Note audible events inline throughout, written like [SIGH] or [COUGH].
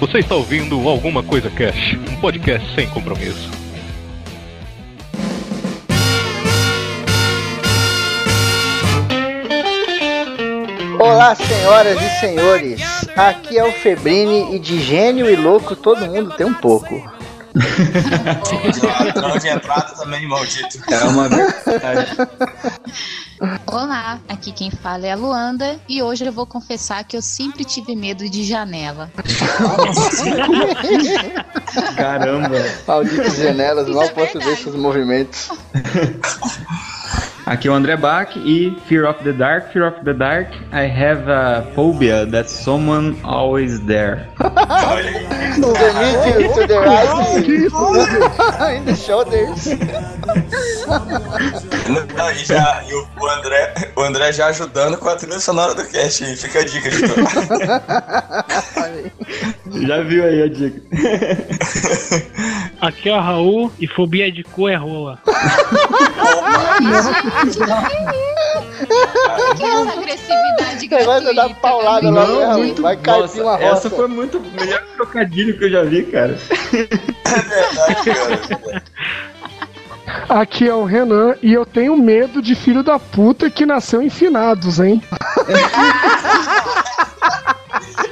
Você está ouvindo Alguma Coisa Cash, um podcast sem compromisso. Olá, senhoras e senhores. Aqui é o Febrini e de gênio e louco todo mundo tem um pouco. [LAUGHS] Ladrão de entrada também, maldito. É uma [LAUGHS] verdade. Olá, aqui quem fala é a Luanda e hoje eu vou confessar que eu sempre tive medo de janela. Caramba. Malditas janelas, mal posso ver seus movimentos. [LAUGHS] Aqui é o André Bach e Fear of the Dark. Fear of the Dark, I have a phobia that someone always there. [LAUGHS] No the mid to the right, in the shoulders. Não, e já, e o, o André, o André já ajudando com a trilha sonora do cast aí. Fica a dica. [LAUGHS] Já viu aí a dica? Aqui é o Raul e fobia de cu é rola. [LAUGHS] Que essa agressividade vai dar paulada lá, Não, né, muito Vai cair Nossa, uma roça. essa foi muito melhor trocadilho que eu já vi, cara. É verdade, cara. Aqui é o Renan e eu tenho medo de filho da puta que nasceu em finados, hein? [LAUGHS]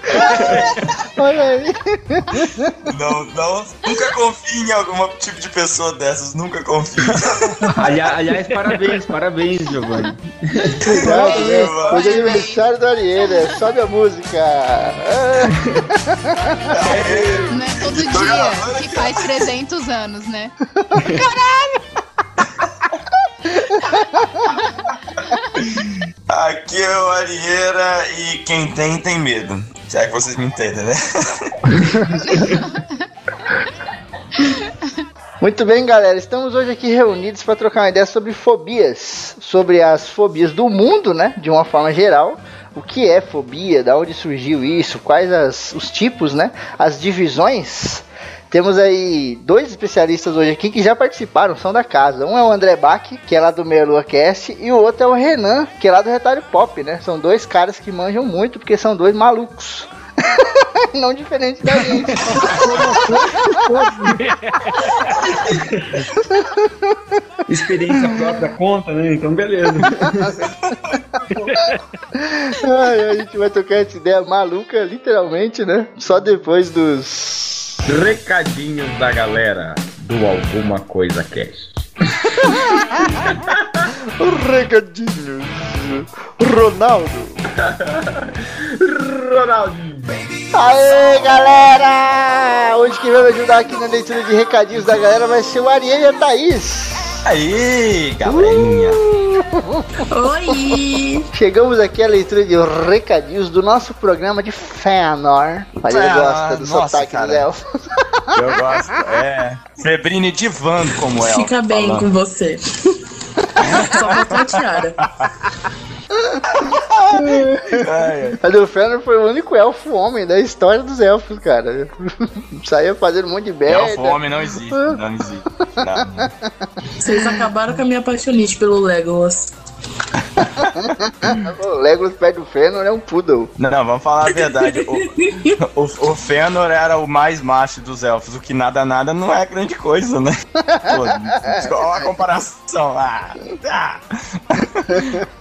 [LAUGHS] Olha aí. Não, não, nunca confie em algum tipo de pessoa dessas. Nunca confie. Aliás, aliás, parabéns, parabéns, Giovanni. Obrigado, né? Hoje é aniversário da Ariela. Sobe a música. Não é todo dia que faz 300 anos, né? [LAUGHS] [LAUGHS] Aqui é o Arieira e quem tem, tem medo. Já que vocês me entendem, né? [LAUGHS] Muito bem, galera. Estamos hoje aqui reunidos para trocar uma ideia sobre fobias. Sobre as fobias do mundo, né? De uma forma geral. O que é fobia? Da onde surgiu isso? Quais as- os tipos, né? As divisões. Temos aí dois especialistas hoje aqui que já participaram, são da casa. Um é o André Bach, que é lá do Merlua Cast, e o outro é o Renan, que é lá do Retalho Pop, né? São dois caras que manjam muito, porque são dois malucos. [LAUGHS] Não diferente da gente. [LAUGHS] Experiência própria conta, né? Então, beleza. [LAUGHS] Ai, a gente vai tocar essa ideia maluca, literalmente, né? Só depois dos. Recadinhos da galera do Alguma Coisa Cast. Recadinhos. Ronaldo. [LAUGHS] Ronaldinho. Aê, galera! Hoje quem vai me ajudar aqui na leitura de recadinhos da galera vai ser o Ariel e a Thaís. Aí, galerinha. Oi! Chegamos aqui à leitura de recadinhos do nosso programa de Fëanor. A gente Ah, gosta do nossa, sotaque cara. dos elfos. Eu gosto. É. Febrine divando como ela. Fica bem falando. com você. [LAUGHS] Só faltou a tiara. Ai, ai. A do Fëanor foi o único elfo homem da história dos elfos, cara. [LAUGHS] Saía fazendo um monte de merda. Elfo homem não existe. Não existe. Não. Vocês acabaram com a minha apaixonite pelo Legolas. O Legolas perto do Fëanor é um poodle. Não, não, vamos falar a verdade. O, o, o Fëanor era o mais macho dos elfos, o que nada nada não é grande coisa, né? Pô, olha a comparação. Ah, [LAUGHS] ah.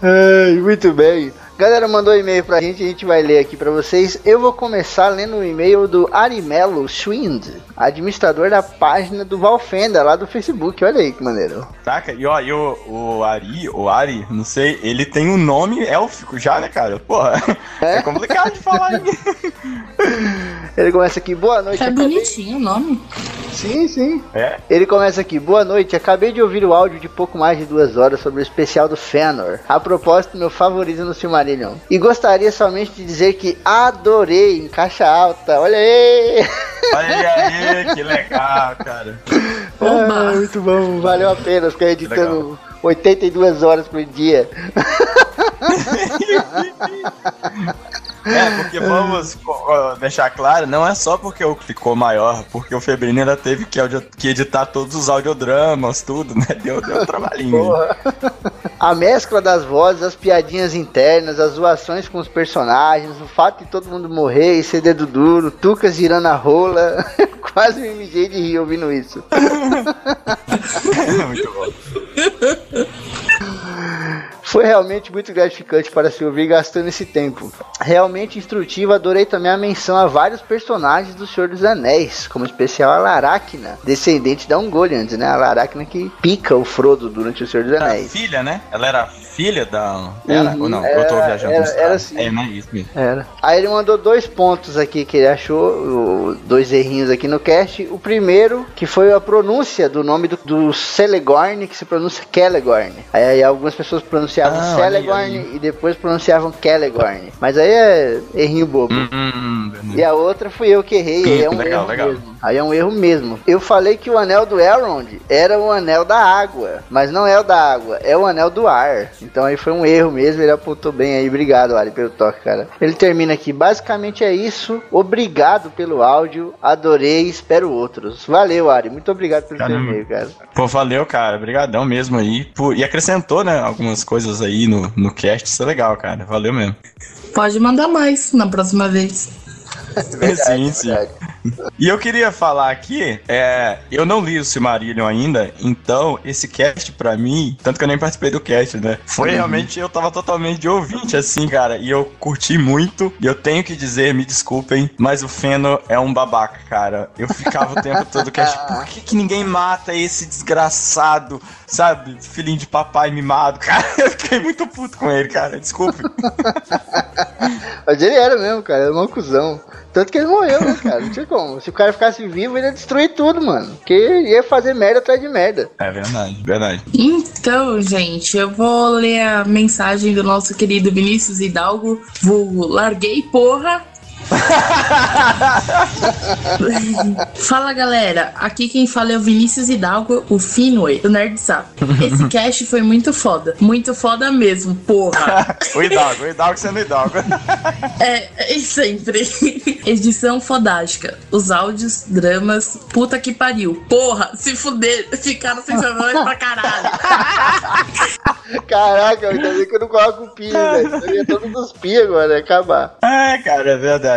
Ai, muito bem. Galera mandou um e-mail pra gente, a gente vai ler aqui pra vocês. Eu vou começar lendo o e-mail do Arimelo Schwind, administrador da página do Valfenda, lá do Facebook. Olha aí que maneiro. Saca? E ó, e o, o Ari, o Ari, não sei, ele tem um nome élfico já, né, cara? Porra, é, complicado de falar aí. [LAUGHS] Ele começa aqui, boa noite. É acabei- bonitinho o nome. Sim, sim. É? Ele começa aqui, boa noite. Acabei de ouvir o áudio de pouco mais de duas horas sobre o especial do Fëanor. A propósito, meu favorito no E gostaria somente de dizer que adorei em caixa alta. Olha aí! Olha aí, [LAUGHS] que legal, cara. Ah, muito bom, valeu a pena ficar editando 82 horas por dia. [LAUGHS] É, porque vamos deixar claro, não é só porque o ficou maior, porque o Febrino ainda teve que, que editar todos os audiodramas, tudo, né? Deu, deu um trabalhinho. Porra. A mescla das vozes, as piadinhas internas, as zoações com os personagens, o fato de todo mundo morrer e ser dedo duro, Tucas girando a rola. [LAUGHS] Quase me mijei de rir ouvindo isso. [LAUGHS] Muito bom. Foi realmente muito gratificante para se ouvir gastando esse tempo. Realmente instrutivo, adorei também a menção a vários personagens do Senhor dos Anéis, como especial a Laracna, descendente da Ungoliant, né? A Laracna que pica o Frodo durante o Senhor dos Era Anéis. filha, né? Ela era filha da. Era Uhum, ou não? eu tô era- viajando. era- era sim. É, não é isso mesmo. Era. Aí ele mandou dois pontos aqui que ele achou, o- dois errinhos aqui no cast. O primeiro, que foi a pronúncia do nome do, do Celegorn, que se pronuncia Celegorn. Aí, aí algumas pessoas pronunciavam Ah, aí, Celegorn olha aí. e depois pronunciavam Celegorn. Mas aí é errinho bobo. Hum, hum, hum, E a outra fui eu que errei, aí é um Legal, erro legal. mesmo. Aí é um erro mesmo. Eu falei que o anel do Elrond era o anel da água, mas não é o da água, é o anel do ar. Então aí foi um erro mesmo, ele apontou bem aí. Obrigado, Ari, pelo toque, cara. Ele termina aqui, basicamente é isso. Obrigado pelo áudio, adorei, espero outros. Valeu, Ari, muito obrigado pelo seu Caramba. e-mail, cara. Pô, valeu, cara. Obrigadão mesmo aí. Por- E acrescentou, né, algumas coisas aí no, no cast. Isso é legal, cara. Valeu mesmo. Pode mandar mais na próxima vez. Sim, sim. E eu queria falar aqui, é, eu não li o Silmarillion ainda, então esse cast pra mim, tanto que eu nem participei do cast, né? Foi realmente, eu tava totalmente de ouvinte, assim, cara, e eu curti muito, e eu tenho que dizer, me desculpem, mas o Feno é um babaca, cara. Eu ficava o tempo todo cast, por que, que ninguém mata esse desgraçado, sabe? Filhinho de papai mimado, [LAUGHS] cara. Eu fiquei muito puto com ele, cara, desculpe. [LAUGHS] Mas ele era mesmo, cara, era um cuzão. Tanto que ele morreu, né, cara? Não tinha como. Se o cara ficasse vivo, ele ia destruir tudo, mano. Porque ia fazer merda atrás de merda. É verdade, verdade. Então, gente, eu vou ler a mensagem do nosso querido Vinícius Hidalgo, vulgo Larguei Porra. [LAUGHS] Fala galera, aqui quem fala é o Vinícius Hidalgo, o Finway, do Nerd Zap. Esse [LAUGHS] cast foi muito foda, muito foda mesmo, porra. [LAUGHS] O Hidalgo, o Hidalgo sendo Hidalgo. É, é sempre. Edição fodástica. Os áudios, dramas, puta que pariu. Porra, se fuder, ficaram sensacionais pra caralho. Caraca, ainda bem que eu não coloco pi, velho. Eu ia todo dos pi agora, ia acabar. É, cara, é verdade.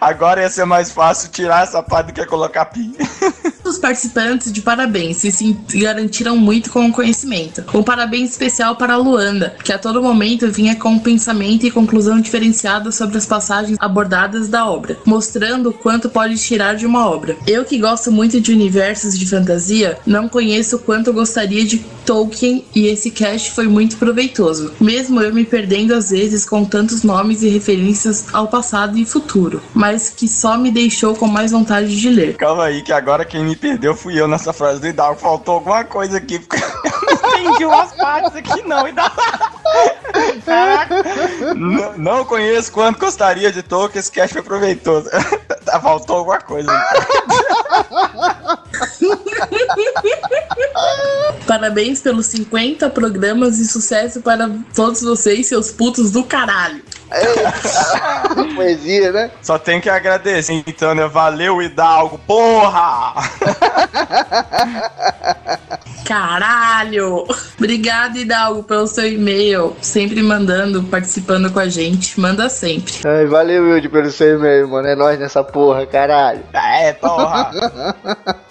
Agora ia ser mais fácil tirar essa parte do que colocar pi. [LAUGHS] Os participantes de parabéns se se garantiram muito com o conhecimento. Um parabéns especial para a Luanda, que a todo momento vinha com um pensamento e conclusão diferenciada sobre as passagens abordadas da obra, mostrando o quanto pode tirar de uma obra. Eu que gosto muito de universos de fantasia, não conheço o quanto gostaria de Tolkien e esse cast foi muito proveitoso, mesmo eu me perdendo às vezes com tantos nomes e referências ao passado e futuro, mas que só me deixou com mais vontade de ler. Calma aí, que agora quem me perdeu fui eu nessa frase do Hidalgo. Faltou alguma coisa aqui. porque Eu não [LAUGHS] entendi umas partes aqui, não, Hidalgo. Caraca. Não, não conheço quanto gostaria de Tolkien, esse cast foi proveitoso. [LAUGHS] Tá, Faltou alguma coisa. [LAUGHS] Parabéns pelos 50 programas e sucesso para todos vocês, seus putos do caralho. Poesia, né? Só tenho que agradecer, então, né? Valeu, Hidalgo, porra! Caralho! Obrigada, Hidalgo, pelo seu e-mail. Sempre mandando, participando com a gente. Manda sempre. Ai, valeu, Wilde, pelo seu e-mail, mano. É nóis nessa porra, caralho. É, porra!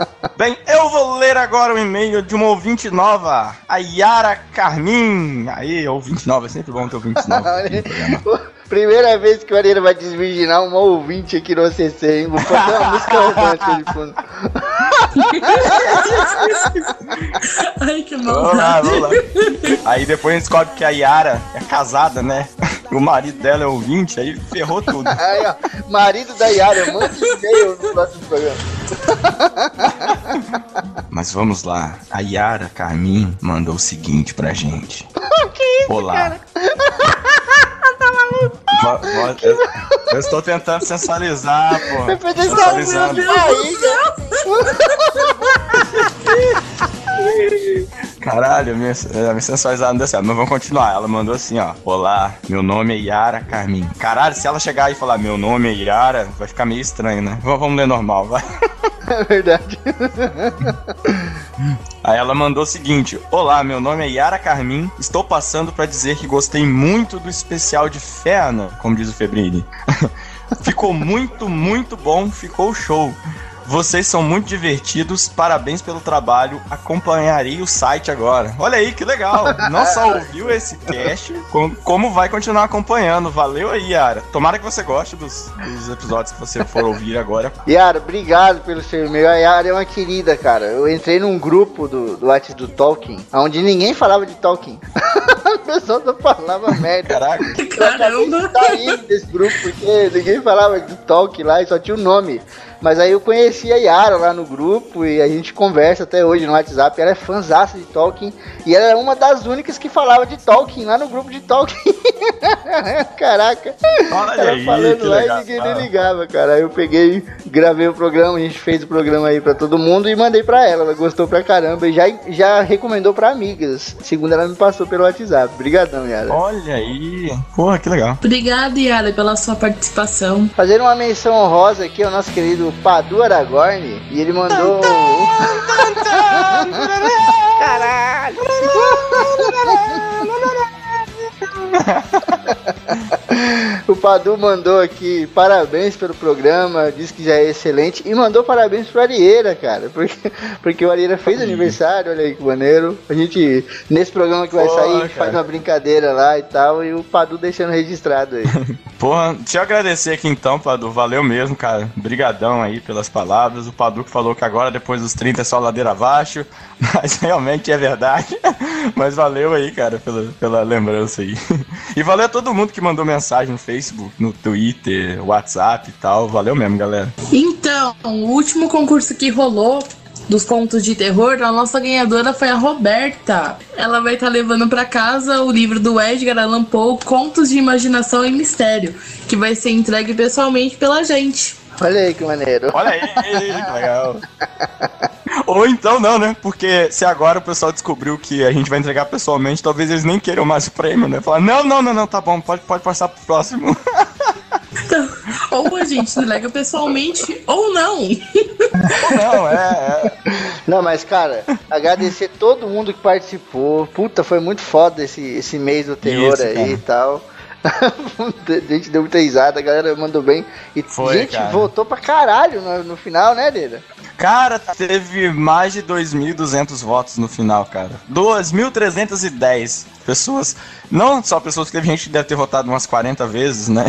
[LAUGHS] Bem, eu vou ler agora o e-mail de uma ouvinte nova, a Yara Carmin. Aí, ouvinte nova, é sempre bom ter ouvinte nova. [LAUGHS] Primeira vez que o Areira vai desvirginar uma ouvinte aqui no OCC, hein? Vou fazer uma música romântica de fundo. [LAUGHS] Ai, que Vamos lá, maldade. vamos lá. Aí depois a gente descobre que a Yara é casada, né? E [LAUGHS] o marido dela é ouvinte, aí ferrou tudo. Aí, ó, marido da Yara, manda um e-mail no próximo programa. Mas vamos lá. A Yara Carmin mandou o seguinte pra gente. [LAUGHS] que isso, Olá. cara? [LAUGHS] Vo- vo- eu, eu estou tentando sensualizar, pô. Sensualizando. Meu Deus [LAUGHS] [LAUGHS] Caralho, minha, minha sensualizada não deu certo. Mas vamos continuar. Ela mandou assim, ó. Olá, meu nome é Yara Carmin. Caralho, se ela chegar e falar meu nome é Yara, vai ficar meio estranho, né? Vamos, vamos ler normal, vai. [LAUGHS] É verdade. [LAUGHS] Aí ela mandou o seguinte: Olá, meu nome é Yara Carmin. Estou passando para dizer que gostei muito do especial de Fena, como diz o Febrini. ficou muito, muito bom, ficou show. Vocês são muito divertidos, parabéns pelo trabalho. Acompanharei o site agora. Olha aí que legal. Não só [LAUGHS] ouviu esse cast, como vai continuar acompanhando. Valeu aí, Yara. Tomara que você goste dos, dos episódios que você for ouvir agora. [LAUGHS] Yara, obrigado pelo seu e-mail. A Yara é uma querida, cara. Eu entrei num grupo do, do WhatsApp do Tolkien, onde ninguém falava de Tolkien. [LAUGHS] A pessoa só falava merda. Caraca. Caramba! Tá indo desse grupo, porque ninguém falava de Tolkien lá e só tinha o um nome. Mas aí eu conheci a Yara lá no grupo e a gente conversa até hoje no WhatsApp. Ela é fãzaça de Tolkien e ela é uma das únicas que falava de Tolkien lá no grupo de Tolkien. [LAUGHS] Caraca. Olha ela aí, falando lá legal. e ninguém nem ligava, cara. Aí eu peguei, gravei o programa, a gente fez o programa aí pra todo mundo e mandei pra ela. Ela gostou pra caramba e já, já recomendou pra amigas. Segundo ela me passou pelo WhatsApp. Obrigadão, Yara. Olha aí. Porra, que legal. Obrigada, Yara, pela sua participação. Fazer uma menção honrosa aqui ao nosso querido Padu Aragorn. E ele mandou. [LAUGHS] Caralho! O Padu mandou aqui parabéns pelo programa, disse que já é excelente e mandou parabéns pro Arieira, cara, porque, porque o Arieira fez aniversário, olha aí que maneiro. A gente, nesse programa que vai Pô, sair, cara. faz uma brincadeira lá e tal, e o Padu deixando registrado aí. [LAUGHS] Porra, deixa eu agradecer aqui então, Padu. Valeu mesmo, cara. Brigadão aí pelas palavras. O Padu que falou que agora, depois dos 30, é só ladeira abaixo. [LAUGHS] Mas realmente é verdade. [LAUGHS] Mas valeu aí, cara, pela, pela lembrança aí. E valeu a todo mundo que mandou mensagem no Facebook, no Twitter, WhatsApp e tal. Valeu mesmo, galera. Então, o último concurso que rolou dos contos de terror, a nossa ganhadora foi a Roberta. Ela vai estar levando pra casa o livro do Edgar Allan Poe, Contos de Imaginação e Mistério, que vai ser entregue pessoalmente pela gente. Olha aí que maneiro. Olha aí, que legal. [LAUGHS] Ou então não, né? Porque se agora o pessoal descobriu que a gente vai entregar pessoalmente, talvez eles nem queiram mais o prêmio, né? Falar, não, não, não, não, tá bom, pode, pode passar pro próximo. Então, [LAUGHS] ou a gente entrega pessoalmente, ou não. não, é, é. Não, mas cara, agradecer todo mundo que participou. Puta, foi muito foda esse, esse mês do terror Isso, aí cara. e tal. [LAUGHS] a gente deu muita risada, a galera mandou bem. E Foi, gente cara. voltou pra caralho no, no final, né, Deira? Cara, teve mais de 2.200 votos no final, cara. 2.310 pessoas. Não só pessoas que teve gente que deve ter votado umas 40 vezes, né?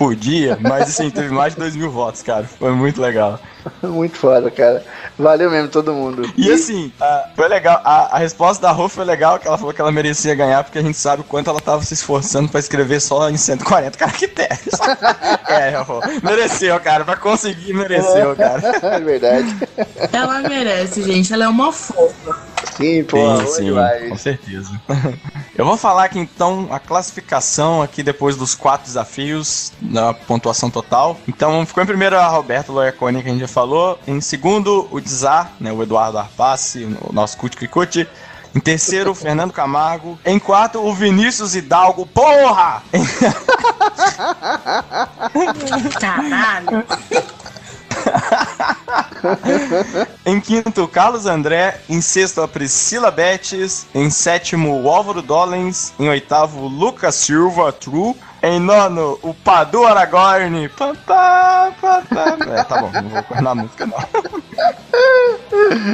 Por dia, mas assim, teve mais de 2 mil votos, cara. Foi muito legal. [LAUGHS] Muito foda, cara. Valeu mesmo todo mundo. E assim, ah, foi legal. A, a resposta da Rô foi legal, que ela falou que ela merecia ganhar, porque a gente sabe o quanto ela tava se esforçando pra escrever só em 140 caracteres. [LAUGHS] é, Rô. Mereceu, cara. Pra conseguir, mereceu, cara. [LAUGHS] é verdade. Ela merece, gente. Ela é uma fofa. Sim, pô, Sim, sim, vai. com certeza. [LAUGHS] Eu vou falar aqui então a classificação aqui depois dos quatro desafios da pontuação total. Então ficou em primeiro a Roberto Loiacone, que a gente já falou. Em segundo, o Dzar, né, o Eduardo Arpace, o nosso Cuti Cuti. Em terceiro, o Fernando Camargo. Em quarto, o Vinícius Hidalgo. Porra! [LAUGHS] Caralho. Em quinto, Carlos André. Em sexto, a Priscila Betes. Em sétimo, o Álvaro Dollens. Em oitavo, Lucas Silva, True. Em nono, o Padu Aragorn. Pá, pá. É, tá bom, não vou correr a música, não.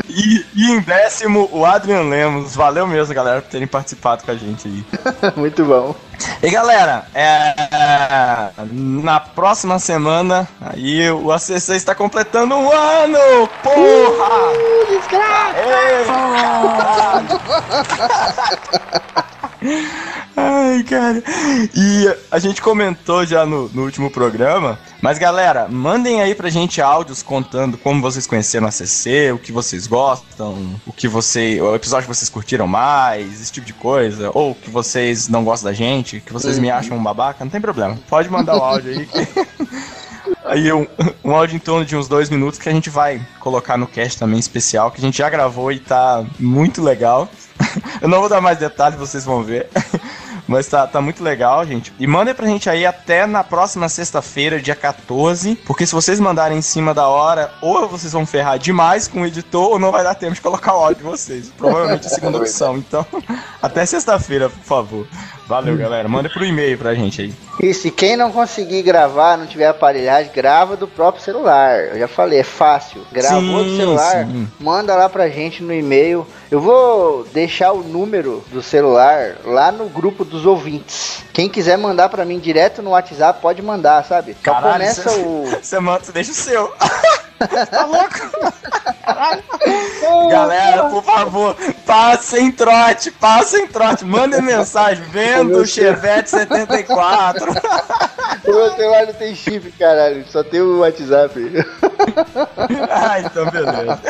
E, e em décimo, o Adrian Lemos. Valeu mesmo, galera, por terem participado com a gente aí. [LAUGHS] Muito bom. E galera, é, é, na próxima semana, aí o ACC está completando um ano! Porra! [LAUGHS] Ai, cara. E a gente comentou já no, no último programa. Mas, galera, mandem aí pra gente áudios contando como vocês conheceram a CC, o que vocês gostam, o que você. O episódio que vocês curtiram mais, esse tipo de coisa. Ou que vocês não gostam da gente, que vocês me acham um babaca, não tem problema. Pode mandar o áudio aí que. [LAUGHS] Aí um, um áudio em torno de uns dois minutos que a gente vai colocar no cast também especial, que a gente já gravou e tá muito legal. [LAUGHS] Eu não vou dar mais detalhes, vocês vão ver. [LAUGHS] Mas tá, tá muito legal, gente. E mandem pra gente aí até na próxima sexta-feira, dia 14. Porque se vocês mandarem em cima da hora, ou vocês vão ferrar demais com o editor, ou não vai dar tempo de colocar o áudio de vocês. Provavelmente a segunda [LAUGHS] opção. Então, até sexta-feira, por favor. Valeu, galera. Manda pro e-mail pra gente aí. E se quem não conseguir gravar, não tiver aparelhagem, grava do próprio celular. Eu já falei, é fácil. Gravou Sim, do celular, sim. manda lá pra gente no e-mail. Eu vou deixar o número do celular lá no grupo dos ouvintes. Quem quiser mandar pra mim direto no WhatsApp, pode mandar, sabe? Só Caralho, começa cê- o. [LAUGHS] Você manda, você deixa o seu. [LAUGHS] tá louco? [LAUGHS] Galera, por favor, passem trote, passem trote. Mandem mensagem, vendo o Chevette 74. O meu celular não tem chip, caralho. Só tem o WhatsApp. ah, então beleza.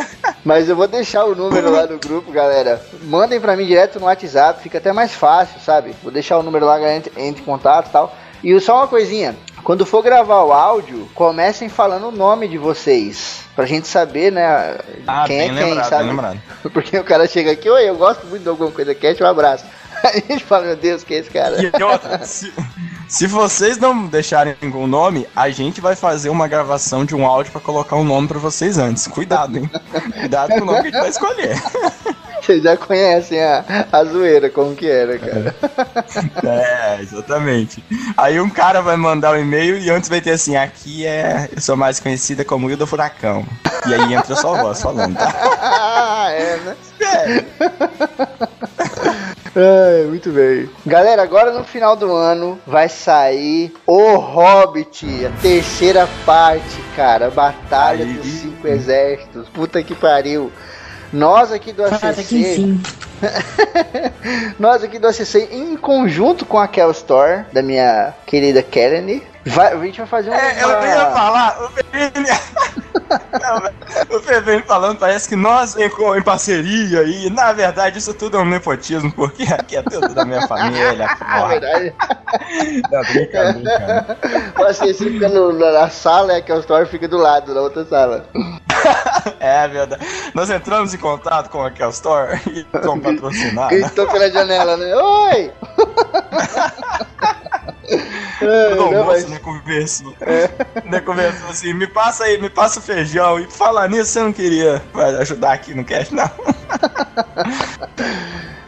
Mas eu vou deixar o número lá no grupo, galera. Mandem pra mim direto no WhatsApp, fica até mais fácil, sabe? Vou deixar o número lá, galera, entre, entre em contato e tal. E só uma coisinha. Quando for gravar o áudio, comecem falando o nome de vocês. Pra gente saber, né? Ah, quem é quem, lembrado, sabe? lembrado. [LAUGHS] Porque o cara chega aqui, oi, eu gosto muito de alguma coisa cat, um abraço. Aí [LAUGHS] a gente fala, meu Deus, quem é esse cara? E outra, se, se vocês não deixarem o nome, a gente vai fazer uma gravação de um áudio pra colocar um nome pra vocês antes. Cuidado, hein? Cuidado com o nome que a gente vai escolher. [LAUGHS] [LAUGHS] Vocês já conhecem a, a zoeira, como que era, cara. [LAUGHS] É, exatamente. Aí um cara vai mandar um e-mail e antes vai ter assim, aqui é. Eu sou mais conhecida como Hilda Furacão. E aí entra sua voz falando, tá? [LAUGHS] Ah, é, né? É. Ai, muito bem. Galera, agora no final do ano vai sair O Hobbit, a terceira parte, cara. Batalha Aí. dos Cinco Exércitos. Puta que pariu. Nós aqui do ACC. [LAUGHS] nós aqui do ACC, em conjunto com a Kel Store, da minha querida vai, a gente vai fazer uma... É, eu ia falar, o. [LAUGHS] Não, o falando, parece que nós com, em parceria e na verdade isso tudo é um nepotismo, porque aqui é tudo da minha família. [LAUGHS] Porra. verdade. Não, brinca, ACC fica no- na sala e a Kel Store fica do lado, na outra sala. É verdade. Nós entramos em contato com a Kel Store e com patrocinar. Gritou pela janela, né? Oi! [LAUGHS] Todo Ai, não, almoço, mas- né, conversou. [LAUGHS] Né, conversou assim, me passa aí, me passa o feijão. E falar nisso, você não queria ajudar aqui no cast, não? [LAUGHS]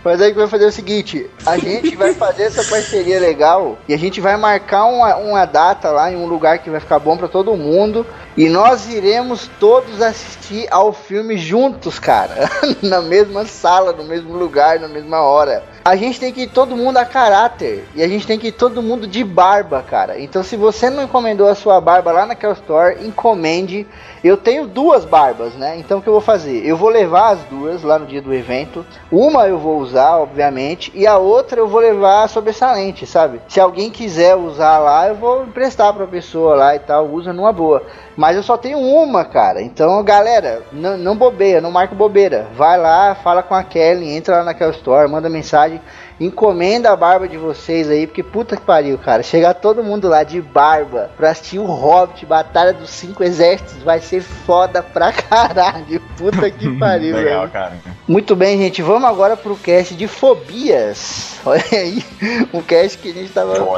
Mas aí que vai fazer o seguinte: a gente vai fazer essa parceria legal e a gente vai marcar uma, uma data lá em um lugar que vai ficar bom pra todo mundo. E nós iremos todos assistir ao filme juntos, cara. [LAUGHS] na mesma sala, no mesmo lugar, na mesma hora. A gente tem que ir todo mundo a caráter. E a gente tem que ir todo mundo de barba, cara. Então se você não encomendou a sua barba lá naquela store, encomende. Eu tenho duas barbas, né? Então o que eu vou fazer? Eu vou levar as duas lá no dia do evento. Uma eu vou usar, obviamente, e a outra eu vou levar sobressalente, sabe? Se alguém quiser usar lá, eu vou emprestar pra pessoa lá e tal, usa numa boa. Mas eu só tenho uma, cara. Então, galera, não, bobeia, não marca bobeira. Vai lá, fala com a Kelly, entra lá naquela store, manda mensagem, encomenda a barba de vocês aí, porque puta que pariu, cara. Chegar todo mundo lá de barba pra assistir o Hobbit, Batalha dos Cinco Exércitos, vai ser foda pra [LAUGHS] caralho. Puta que [LAUGHS] pariu, Legal, velho. cara. Muito bem, gente. Vamos agora pro cast de fobias. Olha aí, um cast que a gente tava tipo,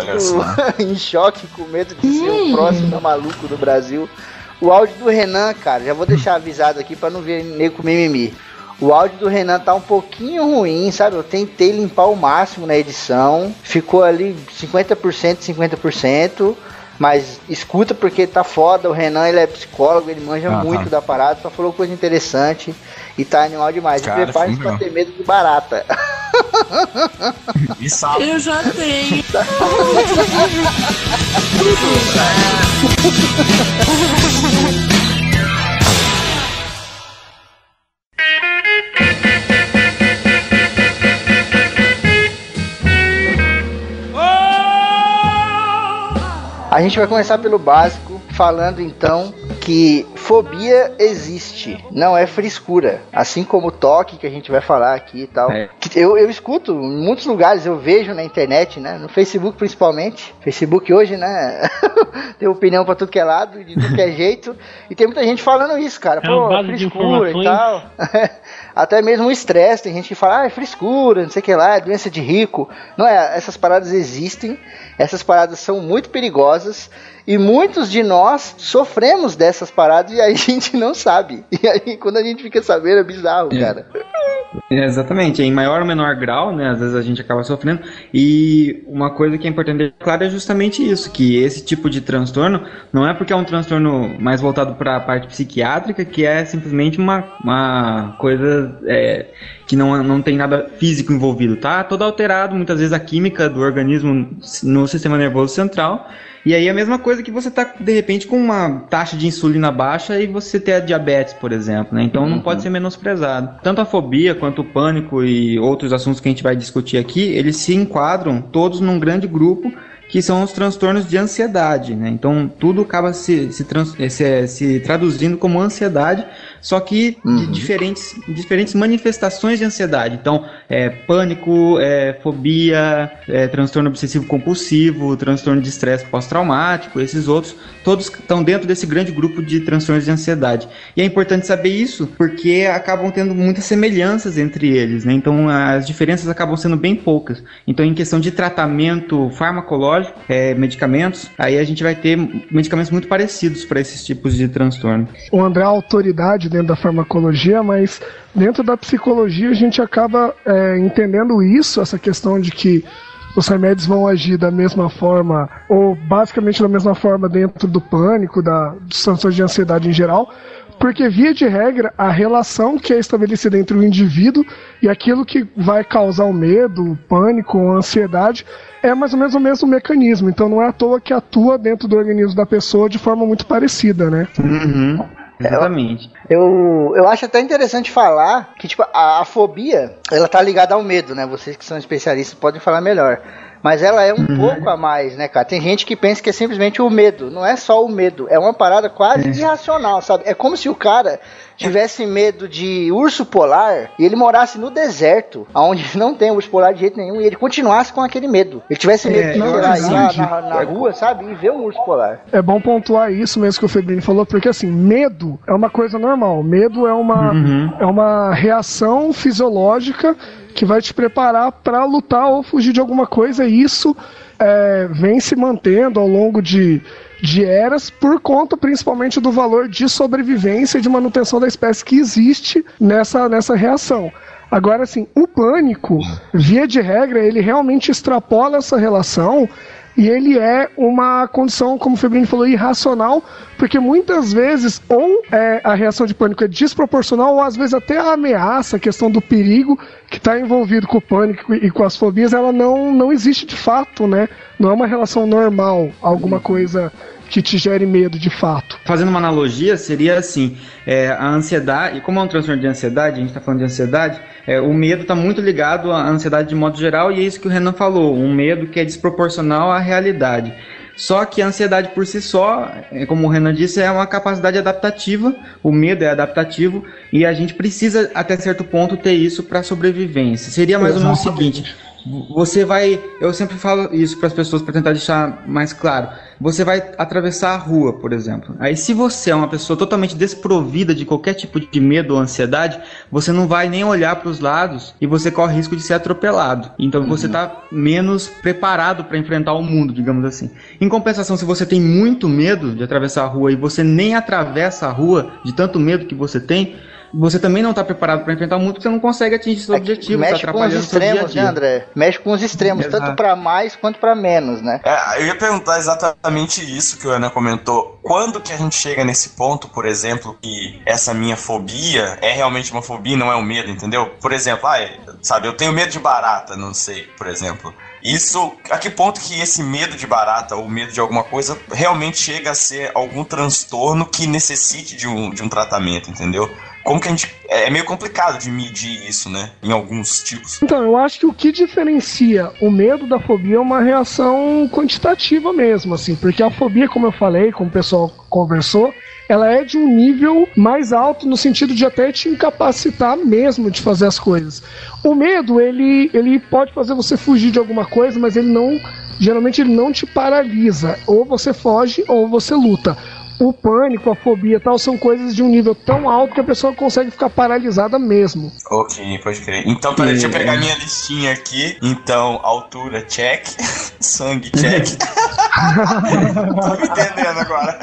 [LAUGHS] em choque, com medo de ser o próximo maluco do Brasil. O áudio do Renan, cara, já vou deixar avisado aqui pra não ver nego com mimimi. O áudio do Renan tá um pouquinho ruim, sabe? Eu tentei limpar o máximo na edição. Ficou ali 50%, 50%. Mas escuta porque tá foda. O Renan ele é psicólogo, ele manja Aham. muito da parada, só falou coisa interessante e tá animal demais. Cara, e prepare-se pra ter medo de barata. [LAUGHS] E sabe? Eu já tenho. [LAUGHS] A gente vai começar pelo básico, falando então que fobia existe, não é frescura. Assim como o toque que a gente vai falar aqui e tal. É. Eu, eu escuto em muitos lugares, eu vejo na internet, né? No Facebook principalmente. Facebook hoje, né? [LAUGHS] tem opinião pra tudo que é lado, de tudo que é [LAUGHS] jeito. E tem muita gente falando isso, cara. É Pô, de frescura e tal. [LAUGHS] Até mesmo o estresse, tem gente que fala, ah, é frescura, não sei o que lá, é doença de rico. Não é, essas paradas existem, essas paradas são muito perigosas e muitos de nós sofremos dessas paradas e aí a [LAUGHS] gente não sabe. E aí quando a gente fica sabendo é bizarro, É. cara. É, Exatamente, em maior ou menor grau, né? Às vezes a gente acaba sofrendo. E uma coisa que é importante claro é justamente isso: que esse tipo de transtorno não é porque é um transtorno mais voltado para a parte psiquiátrica, que é simplesmente uma, uma coisa é, que não, não tem nada físico envolvido, tá? Todo alterado, muitas vezes a química do organismo no sistema nervoso central. E aí é a mesma coisa que você tá, de repente, com uma taxa de insulina baixa e você ter a diabetes, por exemplo, né? Então não pode ser menosprezado. Tanto a fobia quanto o pânico e outros assuntos que a gente vai discutir aqui, eles se enquadram todos num grande grupo que são os transtornos de ansiedade, né? Então tudo acaba se, se, eh, se, se traduzindo como ansiedade, só que de diferentes, diferentes manifestações de ansiedade. Então, é, pânico, é, fobia, é, transtorno obsessivo compulsivo, transtorno de estresse pós-traumático, esses outros, todos estão dentro desse grande grupo de transtornos de ansiedade. E é importante saber isso porque acabam tendo muitas semelhanças entre eles, né? Então as diferenças acabam sendo bem poucas. Então, em questão de tratamento farmacológico, é, medicamentos, aí a gente vai ter medicamentos muito parecidos para esses tipos de transtorno. o André é autoridade dentro da farmacologia, mas dentro da psicologia a gente acaba é, entendendo isso, essa questão de que os remédios vão agir da mesma forma, ou basicamente da mesma forma dentro do pânico, da, transtornos de ansiedade em geral, porque via de regra a relação que é estabelecida entre o indivíduo e aquilo que vai causar o medo, o pânico, a ansiedade é mais ou menos o mesmo mecanismo. Então não é à toa que atua dentro do organismo da pessoa de forma muito parecida, né? Uhum, exatamente. Eu, eu acho até interessante falar que, tipo, a, a fobia, ela tá ligada ao medo, né? Vocês que são especialistas podem falar melhor. Mas ela é um pouco a mais, né, cara? Tem gente que pensa que é simplesmente o medo. Não é só o medo. É uma parada quase irracional, sabe? É como se o cara tivesse medo de urso polar e ele morasse no deserto, onde [LAUGHS] não tem urso polar de jeito nenhum, e ele continuasse com aquele medo. Ele tivesse medo É, de sei lá, na, na rua, sabe? E ver um urso polar. É bom pontuar isso mesmo que o Febrini falou, porque assim, medo é uma coisa normal. Medo é uma, Uhum. é uma reação fisiológica que vai te preparar para lutar ou fugir de alguma coisa, e isso é, vem se mantendo ao longo de, de eras por conta principalmente do valor de sobrevivência e de manutenção da espécie que existe nessa, nessa reação. Agora, assim, o pânico, via de regra, ele realmente extrapola essa relação e ele é uma condição, como o Febrini falou, irracional, porque muitas vezes ou é, a reação de pânico é desproporcional, ou às vezes até a ameaça, a questão do perigo que está envolvido com o pânico e com as fobias, ela não, não existe de fato, né? Não é uma relação normal, alguma coisa que te gere medo de fato. Fazendo uma analogia, seria assim: é, a ansiedade, e como é um transtorno de ansiedade, a gente está falando de ansiedade, é, o medo está muito ligado à ansiedade de modo geral, e é isso que o Renan falou: um medo que é desproporcional à realidade. Só que a ansiedade por si só, é, como o Renan disse, é uma capacidade adaptativa, o medo é adaptativo, e a gente precisa, até certo ponto, ter isso para sobrevivência. Seria mais ou menos o seguinte: você vai, eu sempre falo isso para as pessoas para tentar deixar mais claro. Você vai atravessar a rua, por exemplo. Aí, se você é uma pessoa totalmente desprovida de qualquer tipo de medo ou ansiedade, você não vai nem olhar para os lados e você corre risco de ser atropelado. Então, você está menos preparado para enfrentar o mundo, digamos assim. Em compensação, se você tem muito medo de atravessar a rua e você nem atravessa a rua de tanto medo que você tem, você também não está preparado para enfrentar o mundo porque você não consegue atingir seus objetivos, tá Mexe com os seu extremos, né. André? Mexe com os extremos, Exato. tanto pra mais quanto pra menos, né? É, eu ia perguntar exatamente isso que o Ana comentou. Quando que a gente chega nesse ponto, por exemplo, que essa minha fobia é realmente uma fobia e não é um medo, entendeu? Por exemplo, ah, é, sabe, eu tenho medo de barata, não sei, por exemplo. Isso, a que ponto que esse medo de barata ou medo de alguma coisa realmente chega a ser algum transtorno que necessite de um, de um tratamento, entendeu? Como que a gente. É meio complicado de medir isso, né? Em alguns tipos. Então, eu acho que o que diferencia o medo da fobia é uma reação quantitativa mesmo, assim, porque a fobia, como eu falei, como o pessoal conversou, ela é de um nível mais alto no sentido de até te incapacitar mesmo de fazer as coisas. O medo, ele, ele pode fazer você fugir de alguma coisa, mas ele não. Geralmente ele não te paralisa. Ou você foge ou você luta o pânico, a fobia e tal são coisas de um nível tão alto que a pessoa consegue ficar paralisada mesmo. Ok, pode crer. Então, peraí, deixa eu pegar minha listinha aqui. Então, altura, check. [LAUGHS] Sangue, check. [LAUGHS] Tô me entendendo agora.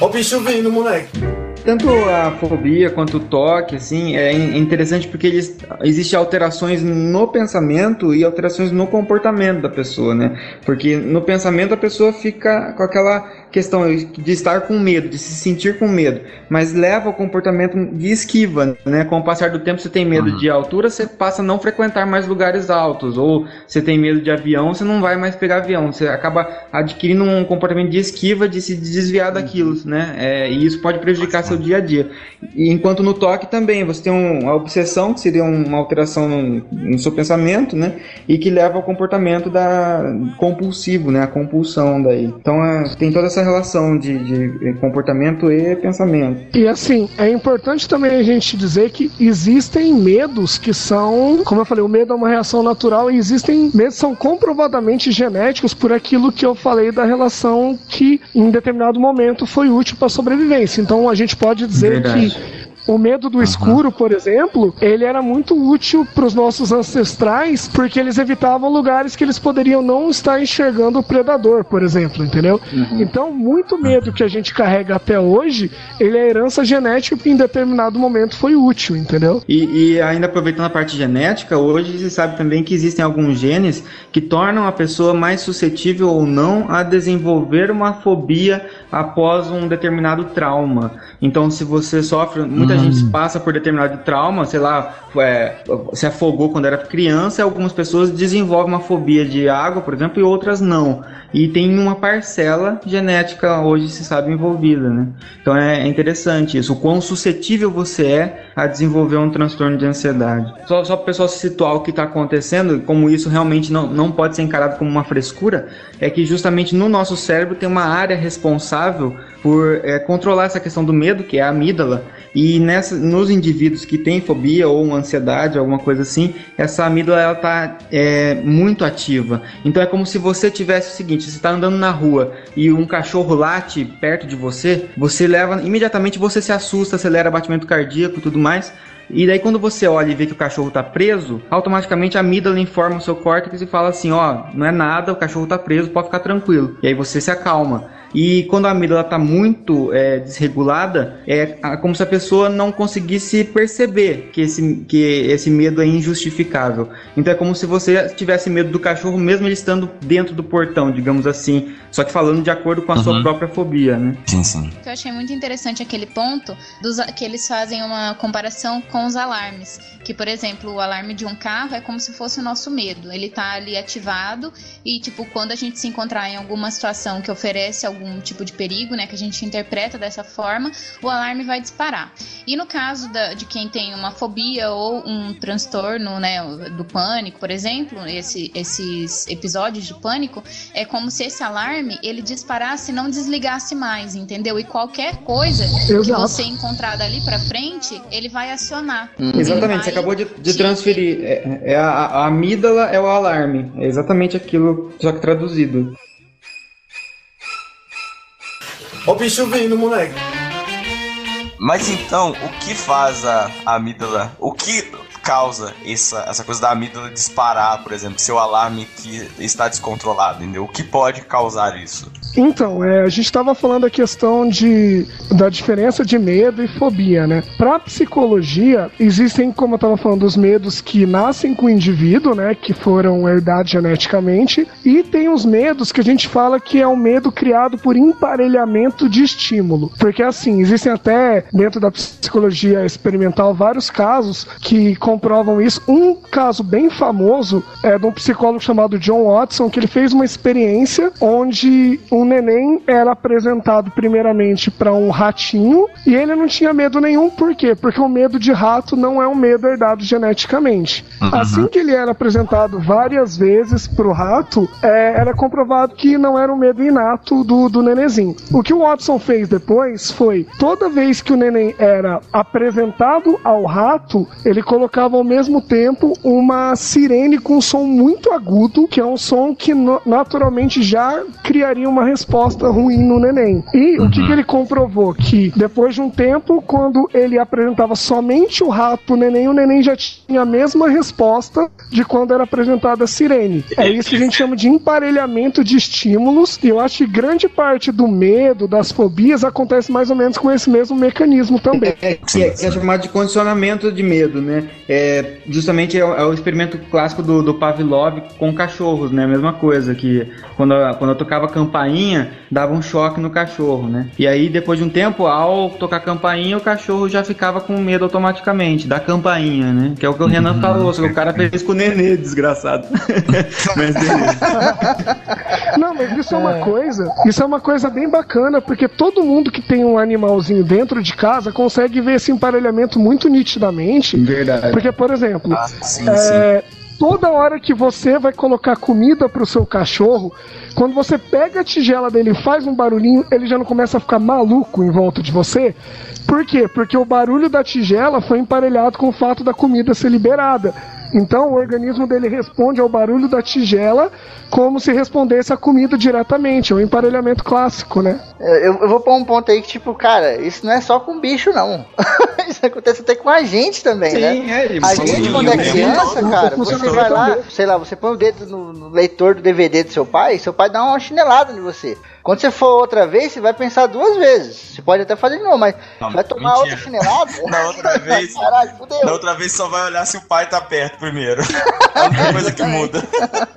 Ó o bicho vindo, moleque. Tanto a fobia quanto o toque, assim, é interessante porque eles, existem alterações no pensamento e alterações no comportamento da pessoa, né? Porque no pensamento a pessoa fica com aquela questão de estar com medo, de se sentir com medo, mas leva ao comportamento de esquiva, né? Com o passar do tempo, você tem medo uhum. de altura, você passa a não frequentar mais lugares altos, ou você tem medo de avião, você não vai mais pegar avião, você acaba adquirindo um comportamento de esquiva, de se desviar daquilo, uhum. né? É, e isso pode prejudicar seu dia a dia. E enquanto no toque também, você tem uma obsessão, que seria uma alteração no, no seu pensamento, né? E que leva ao comportamento da compulsivo, né? A compulsão daí. Então é, tem toda essa relação de, de comportamento e pensamento. E assim, é importante também a gente dizer que existem medos que são, como eu falei, o medo é uma reação natural e existem medos que são comprovadamente genéticos por aquilo que eu falei da relação que em determinado momento foi útil para a sobrevivência. Então a gente pode dizer Verdade. que o medo do uhum. escuro, por exemplo, ele era muito útil para os nossos ancestrais porque eles evitavam lugares que eles poderiam não estar enxergando o predador, por exemplo, entendeu? Uhum. Então, muito medo que a gente carrega até hoje, ele é herança genética que em determinado momento foi útil, entendeu? E, e ainda aproveitando a parte genética, hoje se sabe também que existem alguns genes que tornam a pessoa mais suscetível ou não a desenvolver uma fobia após um determinado trauma. Então, se você sofre, muita uhum. gente passa por determinado trauma, sei lá, é, se afogou quando era criança, algumas pessoas desenvolvem uma fobia de água, por exemplo, e outras não. E tem uma parcela genética hoje se sabe envolvida, né? Então é interessante isso, o quão suscetível você é a desenvolver um transtorno de ansiedade. Só, só para o pessoal se situar o que está acontecendo, como isso realmente não, não pode ser encarado como uma frescura, é que justamente no nosso cérebro tem uma área responsável por é, controlar essa questão do medo, que é a amígdala, e nessa, nos indivíduos que têm fobia ou ansiedade, alguma coisa assim, essa amígdala ela está é, muito ativa. Então é como se você tivesse o seguinte: você está andando na rua e um cachorro late perto de você, você leva imediatamente você se assusta, acelera batimento cardíaco, tudo mais. E daí quando você olha e vê que o cachorro tá preso, automaticamente a amígdala informa o seu córtex e fala assim, ó, não é nada, o cachorro tá preso, pode ficar tranquilo. E aí você se acalma. E quando a amígdala está muito é, desregulada, é como se a pessoa não conseguisse perceber que esse, que esse medo é injustificável. Então é como se você tivesse medo do cachorro, mesmo ele estando dentro do portão, digamos assim. Só que falando de acordo com a uhum. sua própria fobia, né? Sim, sim. Eu achei muito interessante aquele ponto dos, que eles fazem uma comparação com os alarmes. Que, por exemplo, o alarme de um carro é como se fosse o nosso medo. Ele está ali ativado e, tipo, quando a gente se encontrar em alguma situação que oferece algum tipo de perigo, né, que a gente interpreta dessa forma, o alarme vai disparar. E no caso da, de quem tem uma fobia ou um transtorno, né, do pânico, por exemplo, esse, esses episódios de pânico, é como se esse alarme ele disparasse e não desligasse mais, entendeu? E qualquer coisa Exato. que você encontrar dali para frente, ele vai acionar. Hum. Exatamente, você acabou de, de transferir. É, é a, a amígdala é o alarme. É exatamente aquilo, só que traduzido. Ó o bicho vindo, moleque. Mas então, o que faz a, amígdala? O que causa essa, essa coisa da amígdala disparar, por exemplo, seu alarme que está descontrolado, entendeu? O que pode causar isso? Então, é, a gente estava falando a questão de, da diferença de medo e fobia, né? Para psicologia, existem, como eu estava falando, os medos que nascem com o indivíduo, né? Que foram herdados geneticamente, e tem os medos que a gente fala que é um medo criado por emparelhamento de estímulo. Porque, assim, existem até, dentro da psicologia experimental, vários casos que comprovam isso. Um caso bem famoso é de um psicólogo chamado John Watson, que ele fez uma experiência onde um neném era apresentado primeiramente para um ratinho e ele não tinha medo nenhum, por quê? Porque o medo de rato não é um medo herdado geneticamente. Uhum. Assim que ele era apresentado várias vezes pro rato, é, era comprovado que não era um medo inato do, do nenenzinho. O que o Watson fez depois foi, toda vez que o neném era apresentado ao rato, ele colocava ao mesmo tempo uma sirene com um som muito agudo, que é um som que naturalmente já criaria uma resposta ruim no neném. E uhum. o que, uhum. que ele comprovou? Que depois de um tempo, quando ele apresentava somente o rato o neném, o neném já tinha a mesma resposta de quando era apresentada a sirene. É isso que a gente chama de emparelhamento de estímulos, e eu acho que grande parte do medo, das fobias, acontece mais ou menos com esse mesmo mecanismo também. É, que é, é, chamado de condicionamento de medo, né? É, justamente é, é o experimento clássico do, do Pavlov com cachorros, né? A mesma coisa, que quando, quando eu tocava campainha, dava um choque no cachorro, né? E aí, depois de um tempo, ao tocar campainha, o cachorro já ficava com medo automaticamente da campainha, né? Que é o que o Renan uhum. falou, só que o cara fez com o nenê, desgraçado. [LAUGHS] mas [LAUGHS] Não, mas isso é uma é. coisa, isso é uma coisa bem bacana, porque todo mundo que tem um animalzinho dentro de casa consegue ver esse emparelhamento muito nitidamente. Verdade. Porque, por exemplo, ah, sim, é, sim toda hora que você vai colocar comida pro seu cachorro, quando você pega a tigela dele e faz um barulhinho, ele já não começa a ficar maluco em volta de você. Por quê? Porque o barulho da tigela foi emparelhado com o fato da comida ser liberada. Então o organismo dele responde ao barulho da tigela como se respondesse à comida diretamente, é um emparelhamento clássico, né? Eu, eu vou pôr um ponto aí que, tipo, cara, isso não é só com bicho, não. [LAUGHS] isso acontece até com a gente também, Sim, né? É, a gente, quando é criança, cara, você vai lá, sei lá, você põe o dedo no, no leitor do DVD do seu pai, seu pai dá uma chinelada em você. Quando você for outra vez, você vai pensar duas vezes. Você pode até fazer de novo, mas não, vai tomar mentira. outra chinelada. [LAUGHS] Na outra [LAUGHS] vez. Caralho, fudeu. Na outra vez só vai olhar se o pai tá perto primeiro. [LAUGHS] É a única coisa que muda.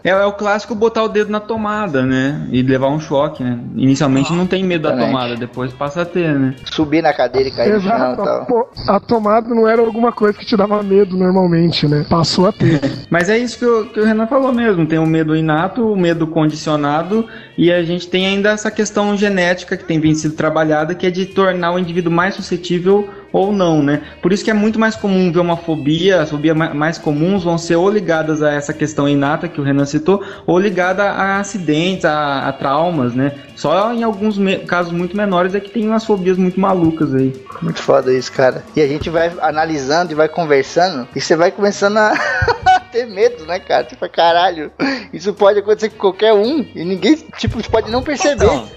É, é, o clássico botar o dedo na tomada, né? E levar um choque, né? Inicialmente não tem medo da tomada, depois passa a ter, né? Subir na cadeira e cair Exato, no chão Pô, a tomada não era alguma coisa que te dava medo normalmente, né? Passou a ter. mas é isso que o, que o Renan falou mesmo. Tem o medo inato, o medo condicionado e a gente tem ainda essa questão genética que tem sido trabalhada, que é de tornar o indivíduo mais suscetível ou não, né? Por isso que é muito mais comum ver uma fobia, as fobias mais comuns vão ser ou ligadas a essa questão inata que o Renan citou, ou ligada a acidentes, a, a traumas, né? Só em alguns casos muito menores é que tem umas fobias muito malucas aí. Muito foda isso, cara. E a gente vai analisando e vai conversando, e você vai começando a [LAUGHS] ter medo, né, cara? Tipo, caralho, isso pode acontecer com qualquer um, e ninguém, tipo, pode não perceber. Então.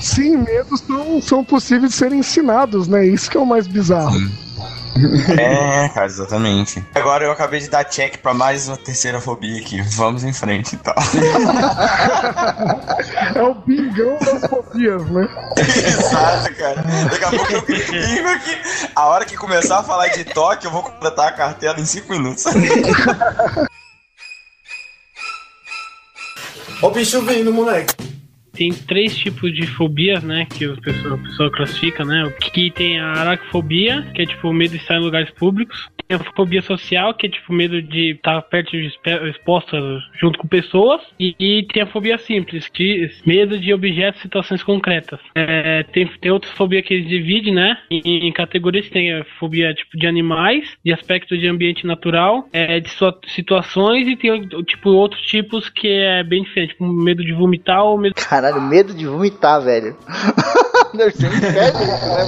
Sim, medos são, são possíveis de serem ensinados, né? Isso que é o mais bizarro. É, cara, [LAUGHS] exatamente. Agora eu acabei de dar check pra mais uma terceira fobia aqui. Vamos em frente então. [LAUGHS] é o bingão das fobias, né? Exato, cara. Daqui a pouco eu bingo aqui. A hora que começar a falar de toque, eu vou completar a cartela em 5 minutos. Ó o bicho vindo, moleque tem três tipos de fobias, né? Que o pessoal, o pessoal classifica, né? Que tem a aracfobia, que é tipo medo de estar em lugares públicos. Tem a fobia social, que é tipo medo de estar perto de exposta junto com pessoas. E, e, tem a fobia simples, que medo de objetos e situações concretas. É, tem, tem outra fobia que eles dividem, né? Em, em, categorias tem a fobia tipo de animais, de aspecto de ambiente natural, é, de situações e tem tipo outros tipos que é bem diferente, tipo medo de vomitar ou medo. Caralho, medo de vomitar, velho. [LAUGHS] Né,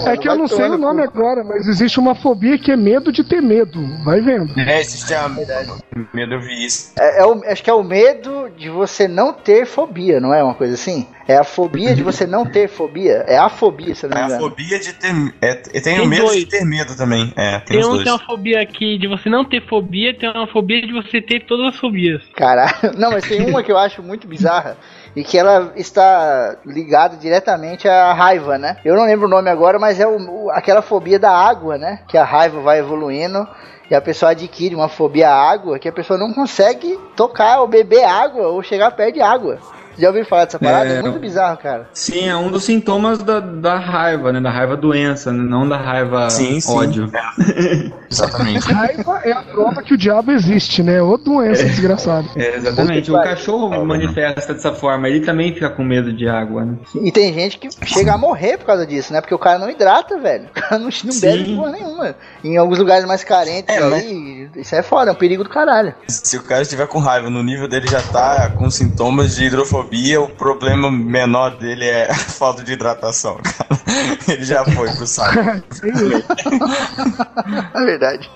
É que eu não sei o nome agora, mas existe uma fobia que é medo de ter medo. Vai vendo. É, existe a medo, eu vi isso. É, é acho que é o medo de você não ter fobia, não é uma coisa assim? É a fobia de você não ter fobia. É a fobia, você não É a fobia de ter. É, tem, tem o medo dois. de ter medo também. É, tem, tem um dois. tem uma fobia aqui de você não ter fobia, tem uma fobia de você ter todas as fobias. Caralho. [LAUGHS] Não, mas tem uma que eu acho muito bizarra e que ela está ligada diretamente à raiva, né? Eu não lembro o nome agora, mas é o, aquela fobia da água, né? Que a raiva vai evoluindo e a pessoa adquire uma fobia à água que a pessoa não consegue tocar ou beber água ou chegar perto de água. Já ouviu falar dessa parada? É, É. muito bizarro, cara. Sim, é um dos sintomas da, da raiva, né? Da raiva doença, né? não da raiva Sim, sim. ódio. [LAUGHS] Exatamente. Raiva é a prova que o diabo existe, né? Ô doença desgraçada. É, exatamente. O cachorro manifesta dessa forma, ele também fica com medo de água, né? E tem gente que chega a morrer por causa disso, né? Porque o cara não hidrata, velho. O cara não, não bebe Sim. porra nenhuma. Em alguns lugares mais carentes É, aí, isso é foda, é um perigo do caralho. Se o cara estiver com raiva, no nível dele já tá com sintomas de hidrofobia, o problema menor dele é a falta de hidratação, cara. Ele já foi pro saco. É verdade.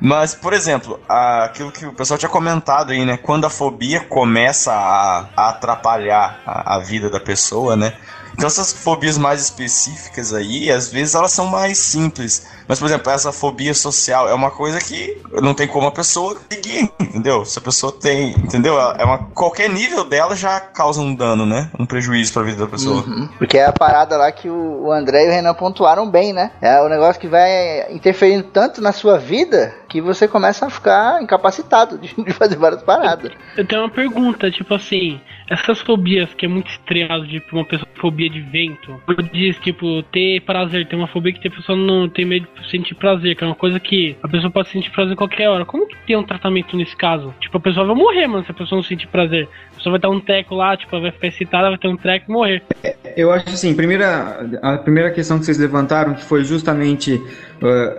Mas, por exemplo, aquilo que o pessoal tinha comentado aí, né? Quando a fobia começa a, a atrapalhar a, a vida da pessoa, né? Então essas fobias mais específicas aí, às vezes elas são mais simples. Mas, por exemplo, essa fobia social é uma coisa que não tem como a pessoa seguir, entendeu? Se a pessoa tem, entendeu? É uma, qualquer nível dela já causa um dano, né? Um prejuízo pra vida da pessoa. Uhum. Porque é a parada lá que o André e o Renan pontuaram bem, né? É o negócio que vai interferindo tanto na sua vida que você começa a ficar incapacitado de, de fazer várias paradas. Eu tenho uma pergunta, tipo assim, essas fobias que é muito extrema, tipo uma pessoa com fobia de vento, diz, tipo, ter prazer, tem uma fobia que a pessoa não tem medo de sentir prazer, que é uma coisa que a pessoa pode sentir prazer a qualquer hora. Como que tem um tratamento nesse caso? Tipo, a pessoa vai morrer, mano, se a pessoa não sentir prazer. A pessoa vai dar um treco lá, tipo, ela vai ficar excitada, vai ter um treco e morrer. Eu acho assim, primeira, a primeira questão que vocês levantaram, que foi justamente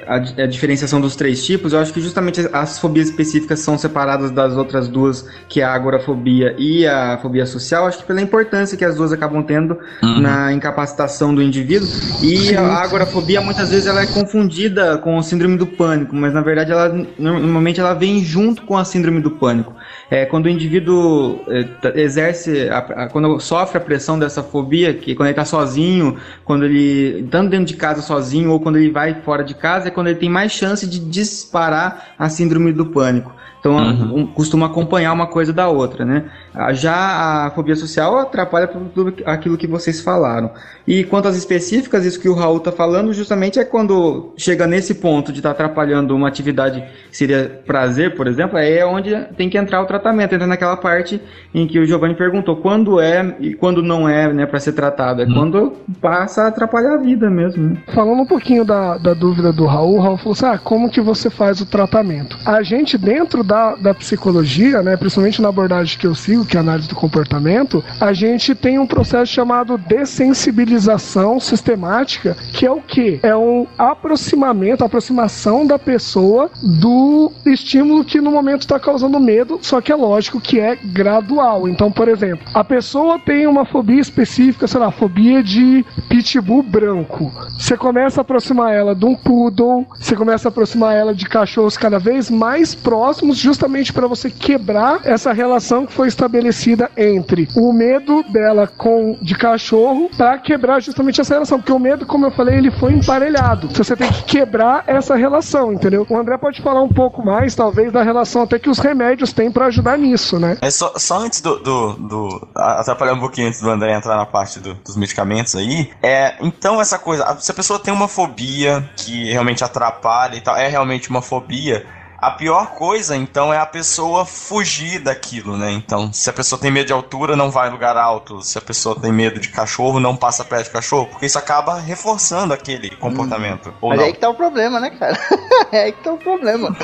a, di- a diferenciação dos três tipos, eu acho que justamente as fobias específicas são separadas das outras duas, que é a agorafobia e a fobia social, acho que pela importância que as duas acabam tendo na incapacitação do indivíduo. E a agorafobia muitas vezes ela é confundida com o síndrome do pânico, mas na verdade ela normalmente ela vem junto com a síndrome do pânico. É, quando o indivíduo é, tá- exerce, a- a- quando sofre a pressão dessa fobia, que quando ele está sozinho, quando ele estando dentro de casa sozinho ou quando ele vai fora de casa, é quando ele tem mais chance de disparar a síndrome do pânico. Então, um, costuma acompanhar uma coisa da outra, né? Ah, Já a fobia social atrapalha tudo aquilo que vocês falaram. E quanto às específicas, isso que o Raul tá falando, justamente é quando chega nesse ponto de estar atrapalhando uma atividade que seria prazer, por exemplo, aí é onde tem que entrar o tratamento, entra naquela parte em que o Giovanni perguntou quando é e quando não é, né, para ser tratado. É quando passa a atrapalhar a vida mesmo. né? Falando um pouquinho da, da dúvida do Raul, o Raul falou assim: ah, como que você faz o tratamento? A gente, dentro da, da psicologia, né, principalmente na abordagem que eu sigo, que é a análise do comportamento, a gente tem um processo chamado dessensibilização sistemática, que é o que? É um aproximamento, aproximação da pessoa do estímulo que no momento está causando medo, só que é lógico que é gradual. Então, por exemplo, a pessoa tem uma fobia específica, sei lá, fobia de pitbull branco. Você começa a aproximar ela de um poodle, você começa a aproximar ela de cachorros cada vez mais próximos, justamente para você quebrar essa relação que foi estabelecida entre o medo dela com de cachorro para quebrar justamente essa relação, porque o medo, como eu falei, ele foi emparelhado. Você tem que quebrar essa relação, entendeu? O André pode falar um pouco mais, talvez, da relação até que os remédios têm para ajudar nisso, né? É só, só antes do, do, do- Atrapalhar um pouquinho antes do André entrar na parte do- dos medicamentos aí. É, então, essa coisa. Se a pessoa tem uma fobia que realmente atrapalha e tal, é realmente uma fobia. A pior coisa, então, é a pessoa fugir daquilo, né? Então, se a pessoa tem medo de altura, não vai em lugar alto. Se a pessoa tem medo de cachorro, não passa perto de cachorro. Porque isso acaba reforçando aquele comportamento. Ou Mas não. aí que tá o problema, né, cara? [LAUGHS] é aí que tá o problema.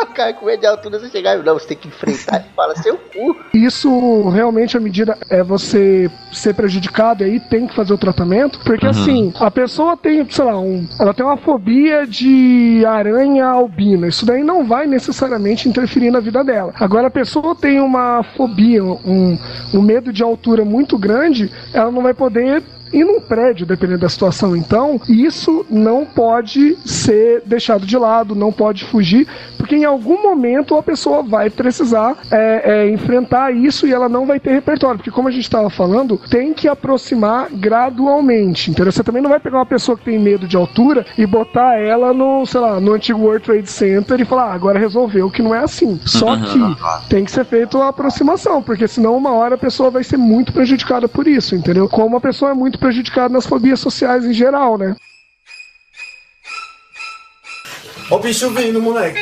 [LAUGHS] cara com medo de altura, você chegar e não, você tem que enfrentar e fala seu cu. Isso realmente, à medida é você ser prejudicado, e aí tem que fazer o tratamento, porque assim, a pessoa tem, sei lá, um, ela tem uma fobia de aranha albina. Isso daí não vai necessariamente interferir na vida dela. Agora, a pessoa tem uma fobia, um, um medo de altura muito grande, ela não vai poder ir num prédio, dependendo da situação. Então, isso não pode ser deixado de lado, não pode fugir, porque em algum momento a pessoa vai precisar é, é, enfrentar isso e ela não vai ter repertório. Porque, como a gente estava falando, tem que aproximar gradualmente. Entendeu? Você também não vai pegar uma pessoa que tem medo de altura e botar ela no, sei lá, no antigo World Trade Center e falar, ah, agora resolveu que não é assim. Só que tem que ser feita a aproximação, porque senão uma hora a pessoa vai ser muito prejudicada por isso, entendeu? Como a pessoa é muito prejudicada nas fobias sociais em geral, né? Ó o bicho vindo, moleque.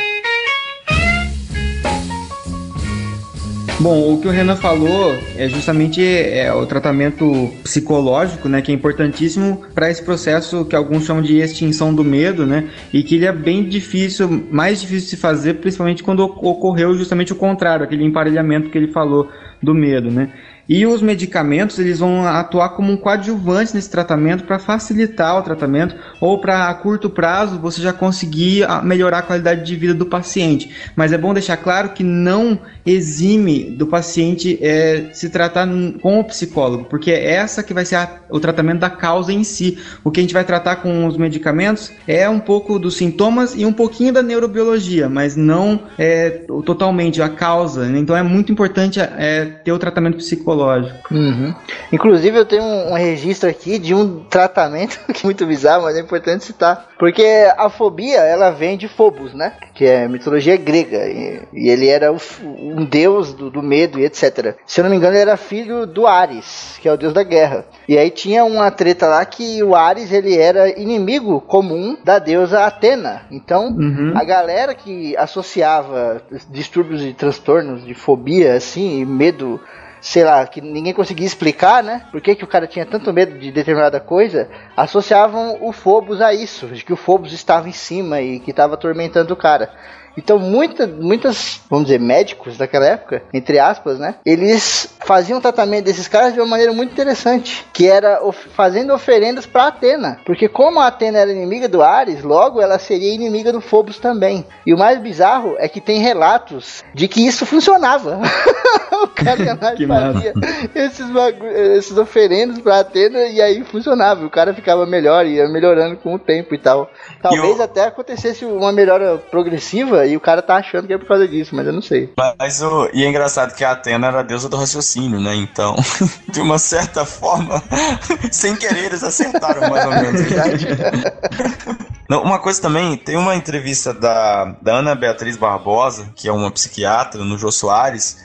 Bom, o que o Renan falou é justamente é, o tratamento psicológico, né, que é importantíssimo para esse processo que alguns chamam de extinção do medo, né, e que ele é bem difícil, mais difícil de se fazer, principalmente quando ocorreu justamente o contrário, aquele emparelhamento que ele falou do medo, né. E os medicamentos eles vão atuar como um coadjuvante nesse tratamento para facilitar o tratamento ou para a curto prazo você já conseguir ah, melhorar a qualidade de vida do paciente. Mas é bom deixar claro que não exime do paciente é, se tratar com o psicólogo, porque é essa que vai ser a, o tratamento da causa em si. O que a gente vai tratar com os medicamentos é um pouco dos sintomas e um pouquinho da neurobiologia, mas não é, totalmente a causa. Então é muito importante é, ter o tratamento psicológico psicológico. Uhum. Inclusive, eu tenho um, um, registro aqui de um tratamento [LAUGHS] que é muito bizarro, mas é importante citar. Porque a fobia, ela vem de Phobos, né? Que é mitologia grega. E, e ele era o, um deus do, do, medo e etc. Se eu não me engano, ele era filho do Ares, que é o deus da guerra. E aí tinha uma treta lá que o Ares, ele era inimigo comum da deusa Atena. Então, uhum. a galera que associava distúrbios e transtornos de fobia, assim, medo sei lá, que ninguém conseguia explicar, né? Por que, que o cara tinha tanto medo de determinada coisa, associavam o Phobos a isso, de que o Phobos estava em cima e que estava atormentando o cara. Então, muita, muitas, vamos dizer, médicos daquela época, entre aspas, né? Eles faziam tratamento desses caras de uma maneira muito interessante, que era of fazendo oferendas para Atena. Porque como a Atena era inimiga do Ares, logo ela seria inimiga do Phobos também. E o mais bizarro é que tem relatos de que isso funcionava. [LAUGHS] o cara [LAUGHS] ia lá e fazia esses, esses oferendas para Atena e aí funcionava. O cara ficava melhor, ia melhorando com o tempo e tal. Talvez eu... até acontecesse uma melhora progressiva e o cara tá achando que é por causa disso, mas eu não sei. Mas o. E é engraçado que a Atena era a deusa do raciocínio, né? Então, [LAUGHS] de uma certa forma, [LAUGHS] sem querer, eles acertaram mais ou menos. [LAUGHS] Não, uma coisa também, tem uma entrevista da, da Ana Beatriz Barbosa, que é uma psiquiatra, no Jô Soares,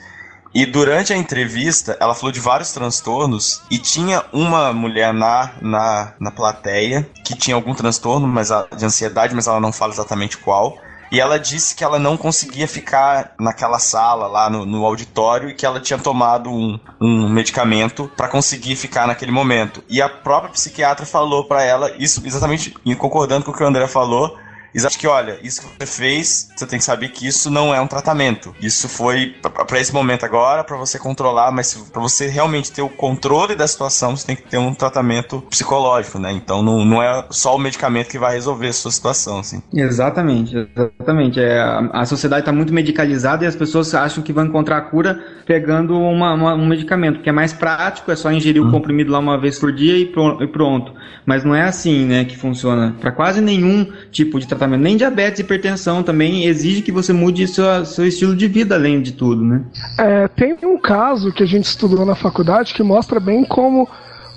e durante a entrevista, ela falou de vários transtornos e tinha uma mulher na, na, na plateia que tinha algum transtorno mas a, de ansiedade, mas ela não fala exatamente qual. E ela disse que ela não conseguia ficar naquela sala lá no, no auditório e que ela tinha tomado um, um medicamento para conseguir ficar naquele momento. E a própria psiquiatra falou para ela, isso exatamente concordando com o que o André falou, Exato que, olha, isso que você fez, você tem que saber que isso não é um tratamento. Isso foi para esse momento agora, para você controlar, mas para você realmente ter o controle da situação, você tem que ter um tratamento psicológico, né? Então não, não é só o medicamento que vai resolver a sua situação, assim. Exatamente, exatamente. É, a, a sociedade está muito medicalizada e as pessoas acham que vão encontrar a cura pegando uma, uma, um medicamento, que é mais prático, é só ingerir hum. o uhum. comprimido lá uma vez por dia e pronto. Mas não é assim, né, que funciona. Para quase nenhum tipo de tratamento tratamento. Nem diabetes e hipertensão também exige que você mude seu, estilo de vida, além de tudo, né? É, tem um caso que a gente estudou na faculdade que mostra bem como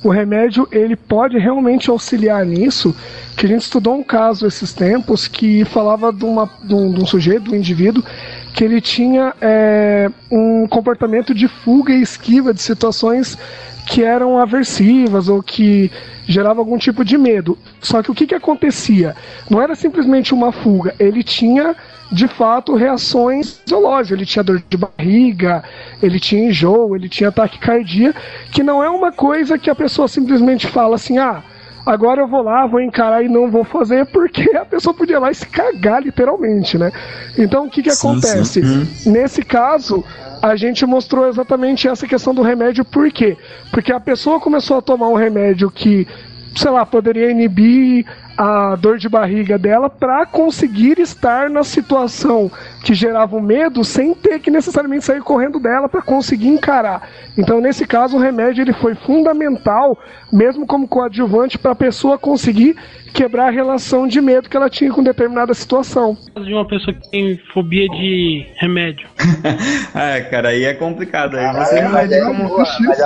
o remédio ele pode realmente auxiliar nisso. Que a gente estudou um caso esses tempos que falava de, uma, de, um, de um sujeito, de um indivíduo, que ele tinha é, um comportamento de fuga e esquiva de situações que eram aversivas ou que gerava algum tipo de medo. Só que o que, que acontecia? Não era simplesmente uma fuga, ele tinha de fato reações fisiológicas. Ele tinha dor de barriga, ele tinha enjoo, ele tinha ataque cardíaco, que não é uma coisa que a pessoa simplesmente fala assim: ah, agora eu vou lá, vou encarar e não vou fazer, porque a pessoa podia ir lá e se cagar literalmente, né? Então o que, que sim, acontece? Sim. Uhum. Nesse caso, a gente mostrou exatamente essa questão do remédio, por quê? Porque a pessoa começou a tomar um remédio que, sei lá, poderia inibir a dor de barriga dela para conseguir estar na situação que gerava o medo sem ter que necessariamente sair correndo dela para conseguir encarar. Então, nesse caso, o remédio ele foi fundamental, mesmo como coadjuvante, para a pessoa conseguir quebrar a relação de medo que ela tinha com determinada situação. De uma pessoa que tem fobia de remédio. [LAUGHS] ah, cara, aí é complicado. Aí você ah, mas é, como... boa,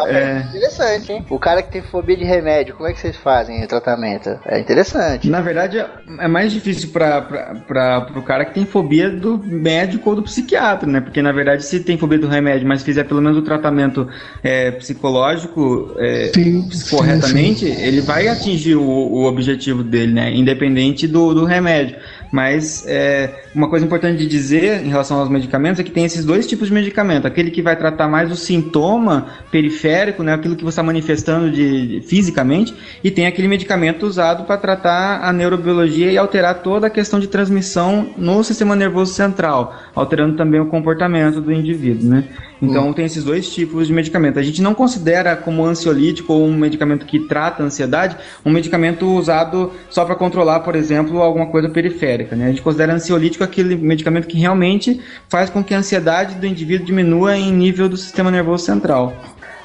é, é interessante, hein? O cara que tem fobia de remédio, como é que vocês fazem o tratamento? É interessante. Na verdade, é mais difícil para o cara que tem fobia do médico ou do psiquiatra, né? Porque na verdade, se tem fobia do remédio, mas fizer pelo menos o tratamento é, psicológico é, sim, corretamente, sim, sim. ele vai atingir o, o objetivo dele dele, né? Independente do, do remédio. Mas é, uma coisa importante de dizer em relação aos medicamentos é que tem esses dois tipos de medicamento. Aquele que vai tratar mais o sintoma periférico, né, aquilo que você está manifestando de, de, fisicamente, e tem aquele medicamento usado para tratar a neurobiologia e alterar toda a questão de transmissão no sistema nervoso central, alterando também o comportamento do indivíduo. Né? Então hum. tem esses dois tipos de medicamento. A gente não considera como ansiolítico ou um medicamento que trata a ansiedade um medicamento usado só para controlar, por exemplo, alguma coisa periférica. Né? A gente considera ansiolítico aquele medicamento que realmente faz com que a ansiedade do indivíduo diminua em nível do sistema nervoso central.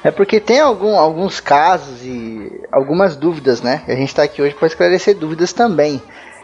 É porque tem algum, alguns casos e algumas dúvidas, né? A gente está aqui hoje para esclarecer dúvidas também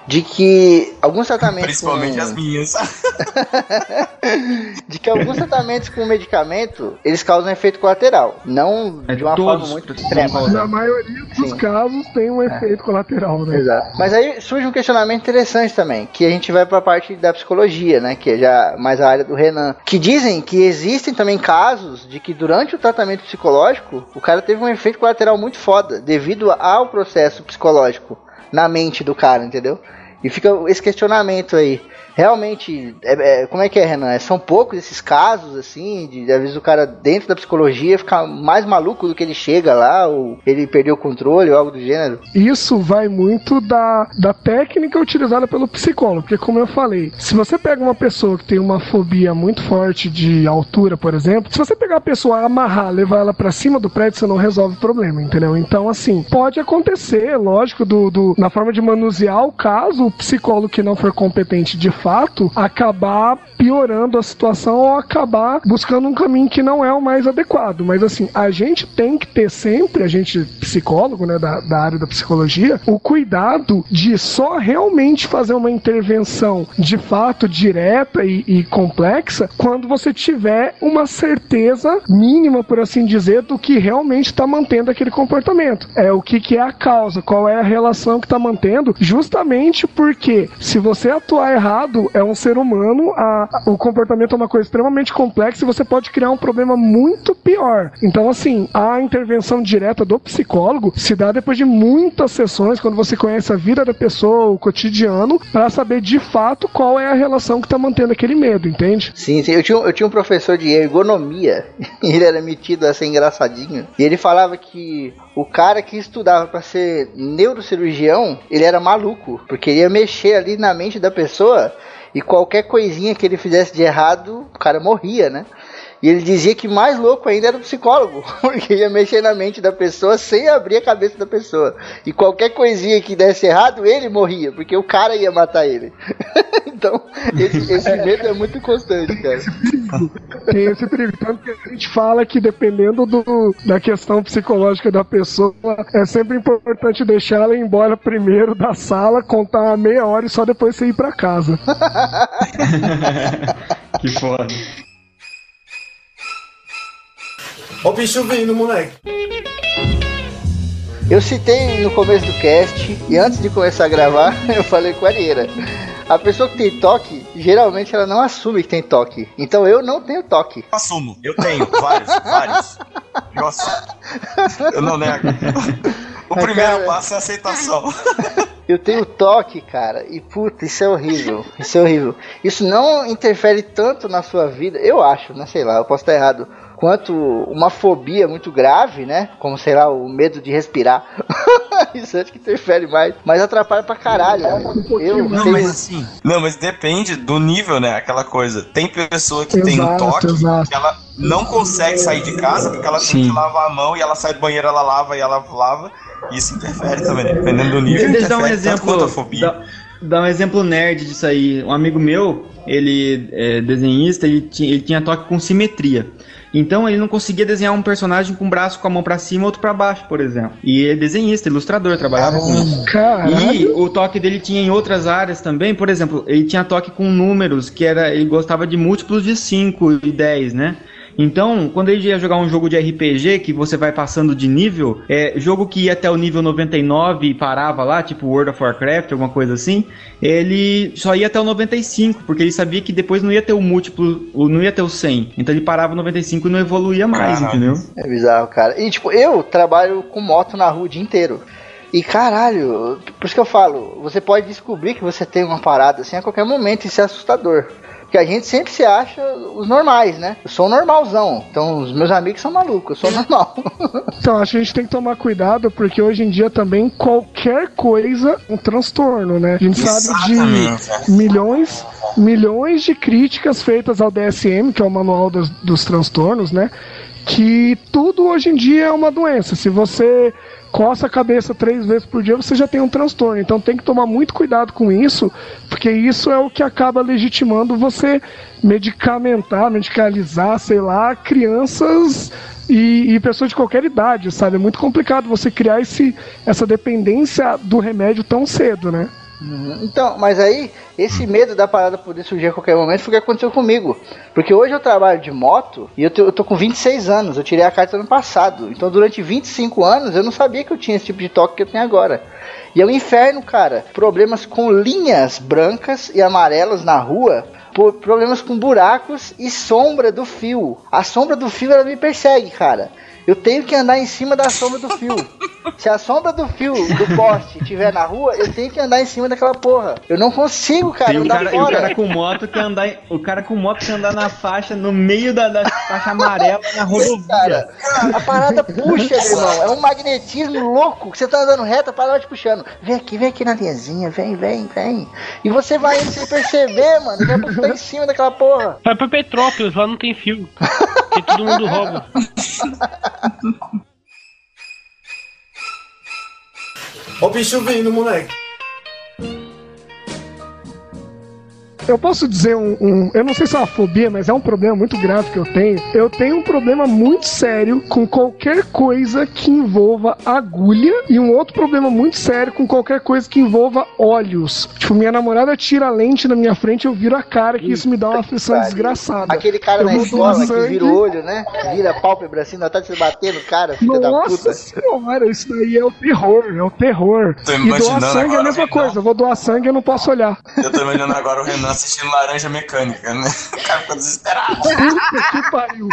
de que alguns tratamentos. Principalmente com... as minhas. [LAUGHS] de que alguns tratamentos com medicamento eles causam efeito colateral. Não é de uma forma muito extrema. Na maioria dos Sim. casos tem um efeito é. colateral, né? Exato. Mas aí surge um questionamento interessante também, que a gente vai para a parte da psicologia, né? Que é já mais a área do Renan. Que dizem que existem também casos de que durante o tratamento psicológico o cara teve um efeito colateral muito foda devido ao processo psicológico na mente do cara, entendeu? E fica esse questionamento aí realmente, é, é, como é que é, Renan? É, são poucos esses casos, assim, de às vezes o cara dentro da psicologia ficar mais maluco do que ele chega lá, ou ele perdeu o controle, ou algo do gênero? Isso vai muito da, da técnica utilizada pelo psicólogo, porque como eu falei, se você pega uma pessoa que tem uma fobia muito forte de altura, por exemplo, se você pegar a pessoa, amarrar, levar ela para cima do prédio, você não resolve o problema, entendeu? Então, assim, pode acontecer, lógico, do, do na forma de manusear o caso, o psicólogo que não for competente de fato, fato acabar piorando a situação ou acabar buscando um caminho que não é o mais adequado. Mas assim, a gente tem que ter sempre, a gente psicólogo, né, da, da área da psicologia, o cuidado de só realmente fazer uma intervenção de fato direta e, e complexa quando você tiver uma certeza mínima, por assim dizer, do que realmente está mantendo aquele comportamento. É o que, que é a causa, qual é a relação que está mantendo, justamente porque se você atuar errado é um ser humano, a, o comportamento é uma coisa extremamente complexa e você pode criar um problema muito pior. Então, assim, a intervenção direta do psicólogo se dá depois de muitas sessões, quando você conhece a vida da pessoa, o cotidiano, para saber de fato qual é a relação que está mantendo aquele medo, entende? Sim, sim. Eu tinha, eu tinha um professor de ergonomia, [LAUGHS] ele era metido a ser engraçadinho, e ele falava que o cara que estudava para ser neurocirurgião, ele era maluco, porque ia mexer ali na mente da pessoa e qualquer coisinha que ele fizesse de errado, o cara morria, né? E ele dizia que mais louco ainda era o psicólogo, [LAUGHS] porque ia mexer na mente da pessoa sem abrir a cabeça da pessoa. E qualquer coisinha que desse errado, ele morria, porque o cara ia matar ele. [LAUGHS] então, esse, esse medo é muito constante, cara. Tem esse perigo. Tanto que a gente fala que dependendo do, da questão psicológica da pessoa, é sempre importante deixar ela embora primeiro da sala, contar uma meia hora e só depois você ir pra casa. [LAUGHS] que foda. Ó o bicho vindo, moleque. Eu citei no começo do cast e antes de começar a gravar, [LAUGHS] eu falei com a Arieira. A pessoa que tem toque, geralmente ela não assume que tem toque. Então eu não tenho toque. Eu assumo, eu tenho vários, [LAUGHS] vários. Nossa, eu não nego. O Mas, primeiro cara, passo é a aceitação. [LAUGHS] Eu tenho toque, cara, e puta, isso é horrível. Isso é horrível. Isso não interfere tanto na sua vida, eu acho, né? Sei lá, eu posso estar errado quanto uma fobia muito grave, né? Como, sei lá, o medo de respirar. [LAUGHS] Isso acho que interfere mais. Mas atrapalha pra caralho. Né? Eu não, mas assim. Não, mas depende do nível, né? Aquela coisa. Tem pessoa que exato, tem um toque exato. que ela não consegue sair de casa porque ela Sim. tem que lavar a mão e ela sai do banheiro, ela lava e ela lava. Isso interfere também, né? dependendo do nível. Deixa eu dar um exemplo. Dá, dá um exemplo nerd disso aí. Um amigo meu, ele é desenhista, ele tinha, ele tinha toque com simetria. Então ele não conseguia desenhar um personagem com o braço com a mão para cima e outro para baixo, por exemplo. E ele é desenhista, ilustrador, trabalhava com isso. Caralho. E o toque dele tinha em outras áreas também, por exemplo, ele tinha toque com números, que era ele gostava de múltiplos de 5 e 10, né? Então, quando ele ia jogar um jogo de RPG que você vai passando de nível, é, jogo que ia até o nível 99 e parava lá, tipo World of Warcraft, alguma coisa assim, ele só ia até o 95, porque ele sabia que depois não ia ter o múltiplo, não ia ter o 100. Então ele parava no 95 e não evoluía mais, entendeu? É bizarro, cara. E tipo, eu trabalho com moto na rua o dia inteiro. E caralho, por isso que eu falo, você pode descobrir que você tem uma parada assim a qualquer momento, isso é assustador. Porque a gente sempre se acha os normais, né? Eu sou um normalzão. Então os meus amigos são malucos, eu sou [LAUGHS] normal. então acho que a gente tem que tomar cuidado, porque hoje em dia também qualquer coisa é um transtorno, né? A gente Exatamente. sabe de milhões, milhões de críticas feitas ao DSM, que é o manual dos, dos transtornos, né? Que tudo hoje em dia é uma doença. Se você coça a cabeça três vezes por dia, você já tem um transtorno. Então tem que tomar muito cuidado com isso, porque isso é o que acaba legitimando você medicamentar, medicalizar, sei lá, crianças e, e, pessoas de qualquer idade, sabe? É muito complicado você criar esse, essa dependência do remédio tão cedo, né? Uhum. Então, mas aí, esse medo da parada poder surgir a qualquer momento foi o que aconteceu comigo. Porque hoje eu trabalho de moto e eu, te, eu tô com 26 anos, eu tirei a carta ano passado. Então, durante 25 anos, eu não sabia que eu tinha esse tipo de toque que eu tenho agora. E é um inferno, cara. Problemas com linhas brancas e amarelas na rua problemas com buracos e sombra do fio. A sombra do fio ela me persegue, cara. Eu tenho que andar em cima da sombra do fio. Se a sombra do fio do poste estiver na rua, eu tenho que andar em cima daquela porra. Eu não consigo, cara, Tem andar cara, fora. o cara com moto que andar, o cara com moto que andar na faixa no meio da, da faixa amarela na rodovia. Cara, a parada puxa, meu irmão. É um magnetismo louco você tá andando reto, a parada te puxando. Vem aqui, vem aqui na linhazinha, vem, vem, vem. E você vai indo sem perceber, mano. Daqui a pouco tá em cima daquela porra. Vai pra Petrópolis, lá não tem fio. [LAUGHS] Que todo mundo rouba. O bicho vindo, moleque. Eu posso dizer um, um, Eu não sei se é uma fobia, mas é um problema muito grave que eu tenho. Eu tenho um problema muito sério com qualquer coisa que envolva agulha e um outro problema muito sério com qualquer coisa que envolva olhos. Tipo, minha namorada tira a lente na minha frente eu viro a cara, que isso me dá uma aflição desgraçada. Aquele cara eu na escola que vira o olho, né? Vira a pálpebra assim, não tá se batendo, cara, filho Nossa da puta. senhora, isso daí é o terror, é o terror. Tô e doar sangue é a mesma coisa. Eu vou doar sangue e eu não posso olhar. Eu tô imaginando agora o Renan assistindo Laranja Mecânica, né? [LAUGHS] O cara ficou desesperado. [LAUGHS] Que pariu.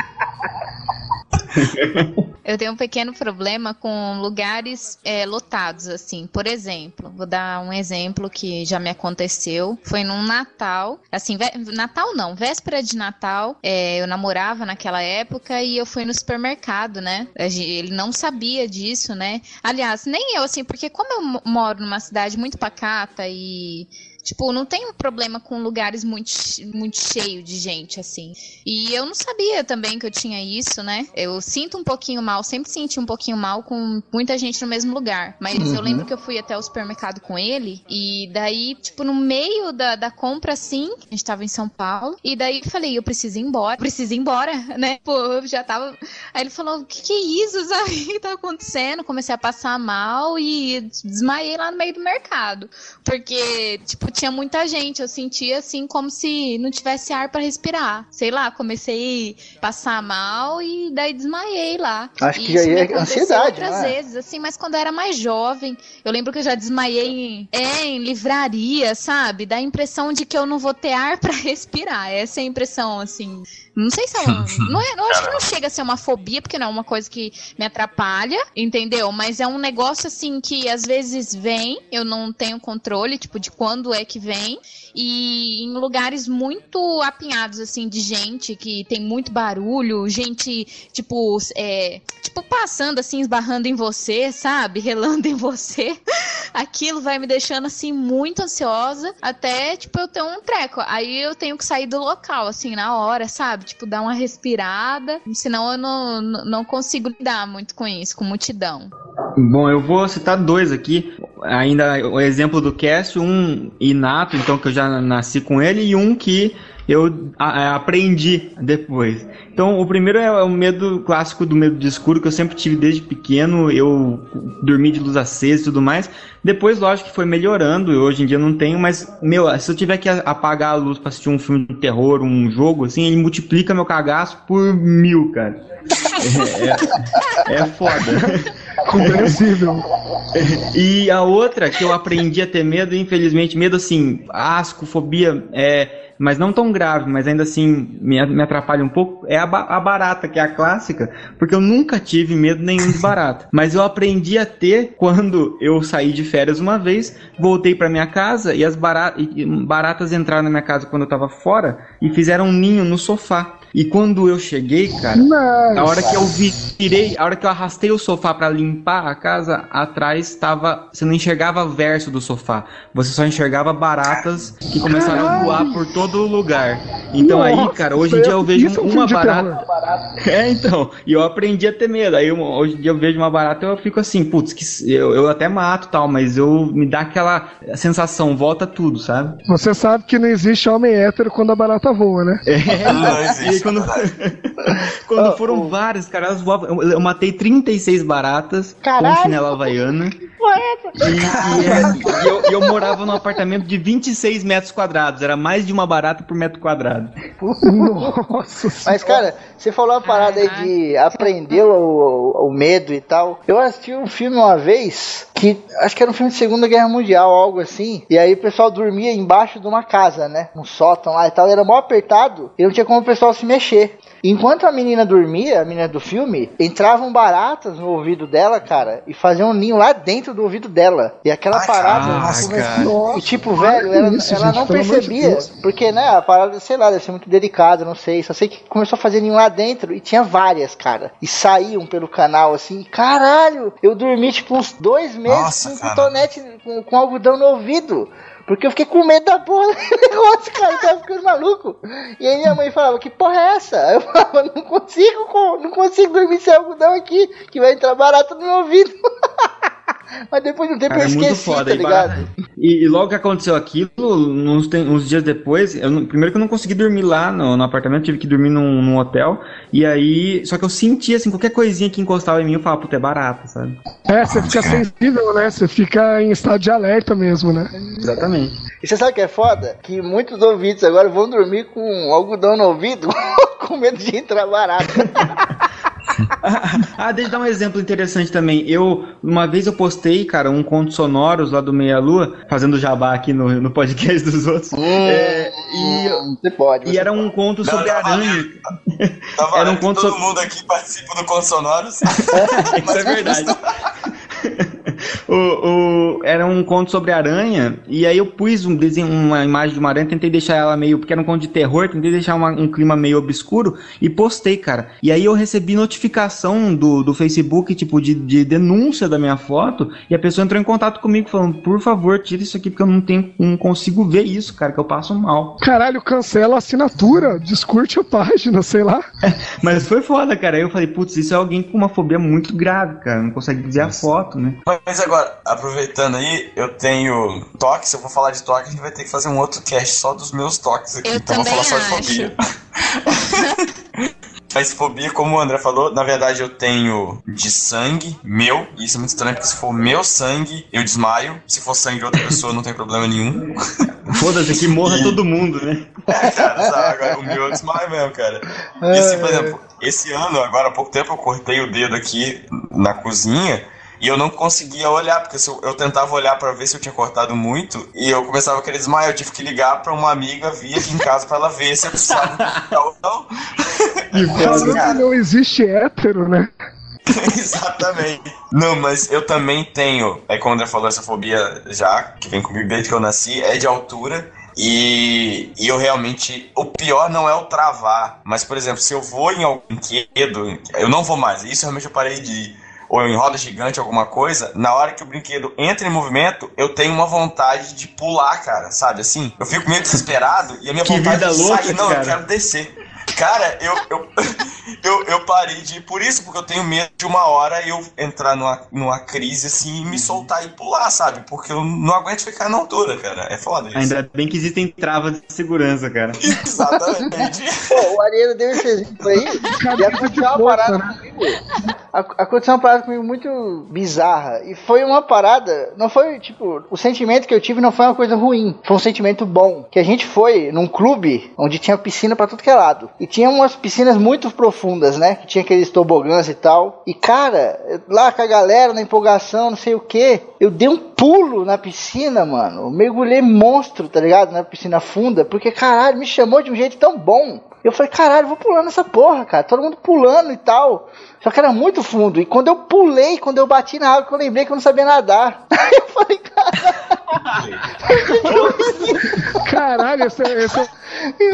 Eu tenho um pequeno problema com lugares é, lotados, assim. Por exemplo, vou dar um exemplo que já me aconteceu. Foi num Natal, assim, Natal não, véspera de Natal. É, eu namorava naquela época e eu fui no supermercado, né? Ele não sabia disso, né? Aliás, nem eu, assim, porque como eu moro numa cidade muito pacata e Tipo, não tem um problema com lugares muito, muito cheio de gente, assim. E eu não sabia também que eu tinha isso, né? Eu sinto um pouquinho mal, sempre senti um pouquinho mal com muita gente no mesmo lugar. Mas uhum. eu lembro que eu fui até o supermercado com ele, e daí, tipo, no meio da, da compra, assim, a gente tava em São Paulo, e daí eu falei, eu preciso ir embora, preciso ir embora, [LAUGHS] né? Pô, eu já tava. Aí ele falou, o que, que é isso, sabe? O que tá acontecendo? Comecei a passar mal e desmaiei lá no meio do mercado. Porque, tipo, tinha muita gente. Eu sentia assim como se não tivesse ar para respirar. Sei lá, comecei a passar mal e daí desmaiei lá. Acho que já é ansiedade, outras é? vezes, assim, mas quando eu era mais jovem, eu lembro que eu já desmaiei em, é, em livraria, sabe? Dá a impressão de que eu não vou ter ar para [LAUGHS] respirar. Essa é a impressão, assim. Não sei se é uma, [LAUGHS] não é, eu acho que não chega a ser uma fobia, porque não é uma coisa que me atrapalha, entendeu? Mas é um negócio assim que às vezes vem, eu não tenho controle, tipo, de quando é que vem, e em lugares muito apinhados, assim, de gente, que tem muito barulho, gente, tipo, é, tipo, passando assim, esbarrando em você, sabe? [LAUGHS] Relando em você. Aquilo vai me deixando, assim, muito ansiosa, até, tipo, eu ter um treco. Aí eu tenho que sair do local, assim, na hora, sabe? Tipo, dar uma respirada. Senão eu não, não consigo lidar muito com isso, com multidão. Bom, eu vou citar dois aqui. Ainda o exemplo do Cast, um inato, então que eu já nasci com ele, e um que eu a, aprendi depois. Então, o primeiro é o medo clássico do medo de escuro, que eu sempre tive desde pequeno. Eu dormi de luz acesa e tudo mais. Depois, lógico que foi melhorando, e hoje em dia não tenho, mas, meu, se eu tiver que apagar a luz pra assistir um filme de terror, um jogo, assim, ele multiplica meu cagaço por mil, cara. É, é, é foda. Compreensível. [LAUGHS] E a outra que eu aprendi a ter medo, infelizmente, medo assim, asco, fobia, é mas não tão grave, mas ainda assim me, me atrapalha um pouco, é a, a, barata, que é a clássica, porque eu nunca tive medo nenhum de barata. [LAUGHS] Mas eu aprendi a ter quando eu saí de férias uma vez, voltei para minha casa e as barata, e baratas entraram na minha casa quando eu tava fora e fizeram um ninho no sofá. E quando eu cheguei, cara, Nossa. a hora que eu virei, a hora que eu arrastei o sofá para limpar a casa, atrás estava, você não enxergava verso do sofá, você só enxergava baratas que começaram Caralho. a voar por todo lugar. Então Nossa, aí, cara, hoje em dia eu vejo uma barata. É, então, e eu aprendi a ter medo. Aí eu, hoje em dia eu vejo uma barata, eu fico assim, putz, que eu, eu até mato tal, mas eu me dá aquela sensação, volta tudo, sabe? Você sabe que não existe homem hétero quando a barata voa, né? É, não existe quando, [LAUGHS] quando oh, foram oh. várias, cara, elas voavam. Eu, eu, matei 36 baratas Caralho. com chinela havaiana. E, e, é, e, eu, eu, morava num apartamento de 26 metros quadrados. Era mais de uma barata por metro quadrado. Nossa. [LAUGHS] Mas, cara, você falou uma parada aí de aprender o, o, medo e tal. Eu assisti um filme uma vez que acho que era um filme de Segunda Guerra Mundial, algo assim. E aí o pessoal dormia embaixo de uma casa, né? Um sótão lá e tal. Era mó apertado e não tinha como o pessoal se mexer. Enquanto a menina dormia, a menina do filme, entravam baratas no ouvido dela, cara, e faziam um ninho lá dentro do ouvido dela. E aquela Ai, parada. Nossa, e, tipo, velho, ela, isso, ela gente, não percebia. De porque, né, a parada, sei lá, deve ser muito delicada, não sei. Só sei que começou a fazer ninho lá dentro e tinha várias, cara. E saíam pelo canal assim. Caralho! Eu dormi, tipo, uns dois meses Nossa, com um cotonete com, com algodão no ouvido. Porque eu fiquei com medo da porra do [LAUGHS] negócio, cara. Eu tava ficando maluco. E aí minha mãe falava, que porra é essa? Eu falava, não consigo, não consigo dormir sem algodão aqui, que vai entrar barato no meu ouvido. [LAUGHS] Mas depois de um tempo Cara, eu esqueci, é muito foda, tá ligado? E, e, logo que aconteceu aquilo, uns, tem, uns dias depois, eu, primeiro que eu não consegui dormir lá no, no apartamento, tive que dormir num, num, hotel. E aí, só que eu sentia assim, qualquer coisinha que encostava em mim, eu falava, puta, é barato, sabe? É, você fica sensível, né? Você fica em estado de alerta mesmo, né? Exatamente. E você sabe o que é foda? Que muitos ouvintes agora vão dormir com algodão no ouvido, [LAUGHS] com medo de entrar barato. [LAUGHS] [LAUGHS] ah, deixa eu dar um exemplo interessante também. Eu, uma vez eu postei, cara, um conto sonoros lá do Meia Lua, fazendo jabá aqui no, no podcast dos outros. Hum, é, e, você pode. Você e era um conto não, sobre aranha. Tá [LAUGHS] era um conto todo so... mundo aqui participa do conto sonoros. [LAUGHS] Isso é verdade. O, o, era um conto sobre aranha, e aí eu pus um desenho, uma imagem de uma aranha, tentei deixar ela meio, porque era um conto de terror, tentei deixar uma, um clima meio obscuro e postei, cara. E aí eu recebi notificação do, do Facebook, tipo, de, de denúncia da minha foto, e a pessoa entrou em contato comigo falando, por favor, tira isso aqui, porque eu não tenho, não consigo ver isso, cara, que eu passo mal. Caralho, cancela a assinatura, descurte a página, sei lá. [LAUGHS] Mas foi foda, cara. Aí eu falei, putz, isso é alguém com uma fobia muito grave, cara. Não consegue dizer a foto, né? Mas agora, aproveitando aí, eu tenho toques. Se eu vou falar de toques, a gente vai ter que fazer um outro cast só dos meus toques aqui. Eu então vou falar só de fobia. [LAUGHS] Mas fobia, como o André falou, na verdade eu tenho de sangue meu. E isso é muito estranho, porque se for meu sangue, eu desmaio. Se for sangue de outra pessoa, não tem problema nenhum. [LAUGHS] Foda-se que morra e... todo mundo, né? [LAUGHS] É, cara, sabe? Agora o meu eu desmaio mesmo, cara. E assim, por exemplo, esse ano, agora há pouco tempo, eu cortei o dedo aqui na cozinha. E eu não conseguia olhar, porque eu, eu tentava olhar para ver se eu tinha cortado muito, e eu começava a querer desmaiar. Eu tive que ligar para uma amiga vir aqui em casa para ela ver se eu precisava [LAUGHS] ou não. E falando não existe hétero, né? [LAUGHS] Exatamente. Não, mas eu também tenho, é como o André falou, essa fobia já, que vem comigo desde que eu nasci, é de altura. E, e, eu realmente. O pior não é o travar. Mas, por exemplo, se eu vou em algum brinquedo, eu não vou mais. Isso realmente eu parei de ir ou em roda gigante, alguma coisa, na hora que o brinquedo entra em movimento, eu tenho uma vontade de pular, cara, sabe assim? Eu fico meio desesperado e a minha que vontade vida de louca, sair, não, cara. eu quero descer. Cara, eu, eu, [LAUGHS] eu, eu, parei de ir por isso, porque eu tenho medo de uma hora eu entrar numa, numa crise assim e me soltar e pular, sabe? Porque eu não aguento ficar na altura, cara. É foda isso. Ainda bem que existem travas de segurança, cara. [LAUGHS] Exatamente. Pô, o Ariano deu esse exemplo aí. E aconteceu uma parada. Aconteceu uma parada comigo muito bizarra. E foi uma parada. Não foi, tipo, o sentimento que eu tive não foi uma coisa ruim. Foi um sentimento bom. Que a gente foi num clube onde tinha piscina pra tudo que é lado. E tinha umas piscinas muito profundas, né? Que tinha aqueles tobogãs e tal. E cara, lá com a galera, na empolgação, não sei o que, eu dei um pulo na piscina, mano. Mergulhei monstro, tá ligado? Na piscina funda. Porque caralho, me chamou de um jeito tão bom. Eu falei, caralho, vou pulando essa porra, cara. Todo mundo pulando e tal. Só que era muito fundo. E quando eu pulei, quando eu bati na água, eu lembrei que eu não sabia nadar. [LAUGHS] Aí eu falei, caralho. caralho, esse, é, esse é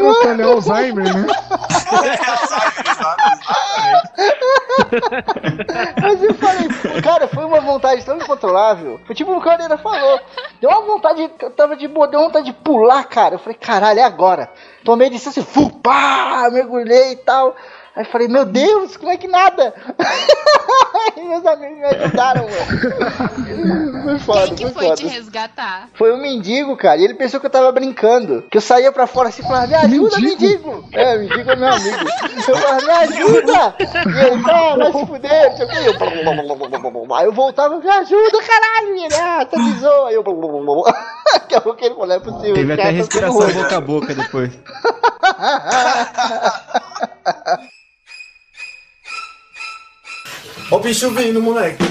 [LAUGHS] o Alzheimer, né? [LAUGHS] [LAUGHS] Mas eu falei, cara, foi uma vontade tão incontrolável. Foi tipo o Cadeira falou. Deu uma vontade, eu tava de boa, deu vontade de pular, cara. Eu falei, caralho, é agora. Tomei distância, fu, pá, mergulhei e tal. Aí falei, meu Deus, como é que nada? Aí [LAUGHS] meus amigos me ajudaram, mano. [LAUGHS] Foi foda, Quem que foi, foi foda. te resgatar? Foi um mendigo, cara, e ele pensou que eu tava brincando. Que eu saía pra fora assim e falava, me ajuda, mendigo. mendigo. É, mendigo é meu amigo. Eu falava, me ajuda. E ele, tá, vai se fuder, não. Eu, aí eu voltava, me ajuda, caralho. E ele, ah, tá de zoa. Aí eu, daqui a pouco ele falou, não é possível. Teve até cara, respiração boca a boca depois. [LAUGHS] Ó o bicho vindo, moleque.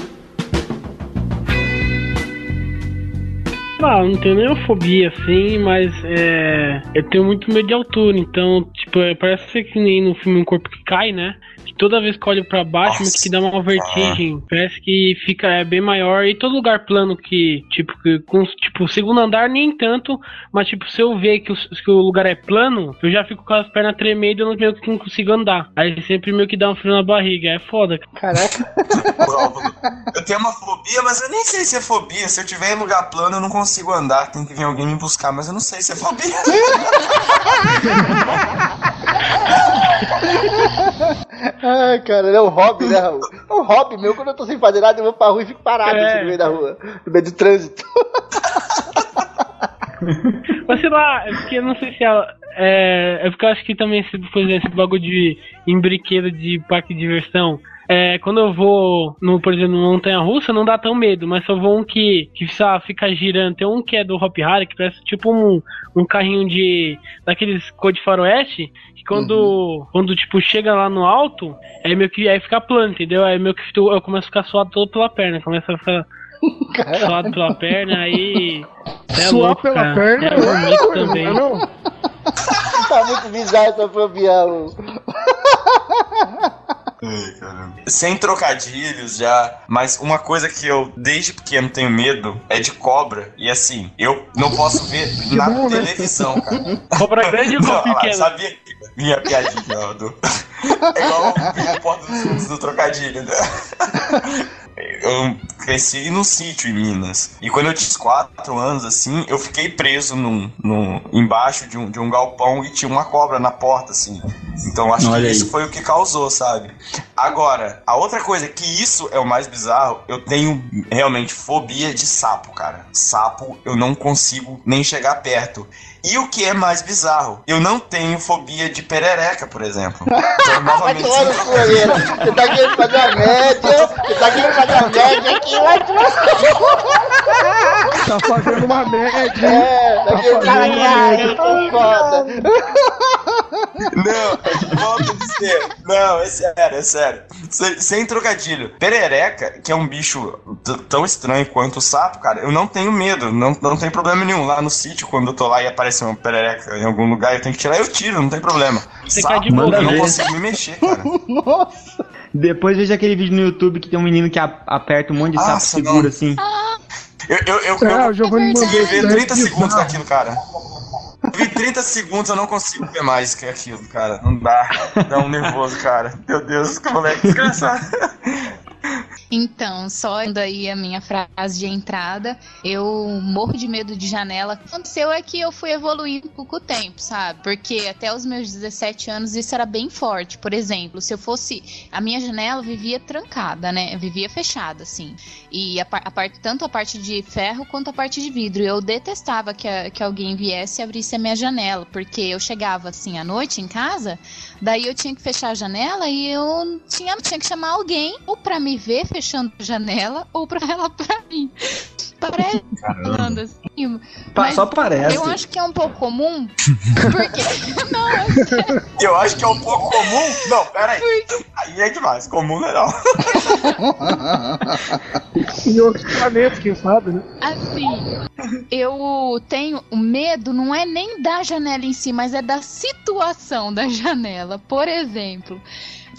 Eu não tenho nenhuma fobia assim, mas é. Eu tenho muito medo de altura, então, tipo, é, parece ser que nem no filme Um Corpo que Cai, né? Toda vez que olho pra baixo, meio que dá uma vertigem. Parece que fica é, bem maior. E todo lugar plano que, tipo, que, com, tipo, segundo andar nem tanto, mas, tipo, se eu ver que o, que o lugar é plano, eu já fico com as pernas tremendo e eu não, meio que não consigo andar. Aí sempre meio que dá um frio na barriga. É foda. Caraca. Eu tenho uma fobia, mas eu nem sei se é fobia. Se eu tiver em lugar plano, eu não consigo andar. Tem que vir alguém me buscar, mas eu não sei se é fobia. [LAUGHS] Ai, cara, é um hobby, né, Raul? É um hobby meu. Quando eu tô sem fazer nada, eu vou pra rua e fico parado É. assim, no meio da rua, no meio do trânsito. [LAUGHS] Mas sei lá, é porque eu não sei se ela. É, é porque eu acho que também, esse, por exemplo, esse bagulho de em brinquedo de parque de diversão. É, quando eu vou, no, por exemplo, no Montanha Russa, não dá tão medo, mas se eu vou um que, que lá, fica girando, tem um que é do Hop Harry, que parece tipo um, um carrinho de. daqueles cor de faroeste, que quando, quando tipo, chega lá no alto, é meio que aí fica plano, entendeu? Aí meio que eu, eu começo a ficar suado todo pela perna, começa a ficar suado pela perna, aí. [LAUGHS] É Suar louco, pela cara. perna É é vomito coisa, também. não é não? [LAUGHS] tá muito bizarro essa fobia, [LAUGHS] Raul. Sem trocadilhos já, mas uma coisa que eu desde pequeno tenho medo é de cobra. E assim, eu não posso ver [LAUGHS] na bom, né? televisão, cara. [LAUGHS] Cobra grande ou Não, cobra pequena? sabia que minha piadinha, do... [LAUGHS] É igual o Porta dos Fundos do trocadilho, né? Eu cresci num sítio em Minas. E quando eu tinha uns 4 anos, assim, eu fiquei preso num, num, embaixo de um, de um galpão e tinha uma cobra na porta, assim. Então acho Olha que aí. isso foi o que causou, sabe? Agora, a outra coisa, que isso é o mais bizarro, eu tenho realmente fobia de sapo, cara. Sapo, eu não consigo nem chegar perto. E o que é mais bizarro, eu não tenho fobia de perereca, por exemplo. [LAUGHS] Então, Vai novamente, tomar no cu, Helena. Você tá querendo fazer a média, você tá querendo fazer a média aqui, vai tomar Tá fazendo uma média. É, tá fazendo fazer a média. foda. Não, volto a dizer. Não, é sério, é sério. Sem, sem trocadilho. Perereca, que é um bicho tão estranho quanto o sapo, cara, eu não tenho medo. Não, não tem problema nenhum. Lá no sítio, quando eu tô lá e aparece uma perereca em algum lugar, eu tenho que tirar, eu tiro, não tem problema. Você sapo, cai de boca, eu não né? consigo me mexer, cara. [LAUGHS] Nossa. Depois veja aquele vídeo no YouTube que tem um menino que a- aperta um monte de sapo Nossa, seguro não. assim. Eu, eu, eu, É, eu Giovanni consegui isso ver daí 30 de segundos daquilo, cara. Eu vi 30 segundos, eu não consigo ver mais que aquilo, cara. Não dá. Dá um nervoso, cara. Meu Deus, que moleque desgraçado. Então, só daí a minha frase de entrada, eu morro de medo de janela. O que aconteceu é que eu fui evoluindo pouco tempo, sabe? Porque até os meus 17 anos isso era bem forte. Por exemplo, se eu fosse. A minha janela vivia trancada, né? Vivia fechada, assim. E a, a parte, tanto a parte de ferro quanto a parte de vidro. Eu detestava que, a, que alguém viesse e abrisse a minha janela, porque eu chegava assim à noite em casa, daí eu tinha que fechar a janela e eu tinha, tinha que chamar alguém ou para me ver fechando a janela ou para ela [LAUGHS] para mim. Parece [LAUGHS] falando assim. Pa- só parece. Eu acho que é um pouco comum, [LAUGHS] porque. Não, é sério. Eu acho que é um pouco comum. Não, peraí. Aí é demais. Comum não é não. Em outros planetas, quem sabe, né? Assim, eu tenho o medo, não é nem da janela em si, mas é da situação da janela. Por exemplo,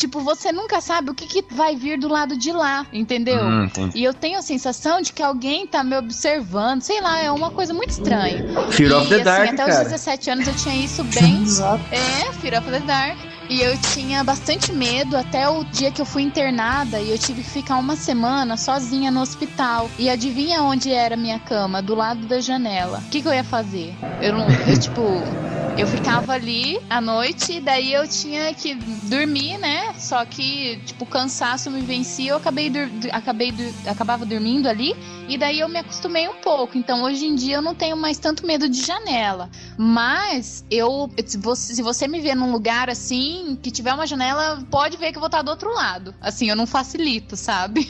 tipo, você nunca sabe o que, que vai vir do lado de lá, entendeu? Hum. E eu tenho a sensação de que alguém tá me observando, sei lá, é uma coisa muito estranha. Fear of e, the assim, Dark, até cara. os 17 anos eu tinha isso bem. [LAUGHS] Exato. É, Fear of the Dark. E eu tinha bastante medo até o dia que eu fui internada e eu tive que ficar uma semana sozinha no hospital. E adivinha onde era a minha cama? Do lado da janela. O que, que eu ia fazer? Eu não. Eu, [LAUGHS] tipo. Eu ficava ali à noite e daí eu tinha que dormir, né? Só que, tipo, o cansaço me vencia, eu acabei, acabei acabava dormindo ali e daí eu me acostumei um pouco. Então hoje em dia eu não tenho mais tanto medo de janela. Mas eu, se você, se você me ver num lugar assim, que tiver uma janela, pode ver que eu vou estar do outro lado. Assim, eu não facilito, sabe?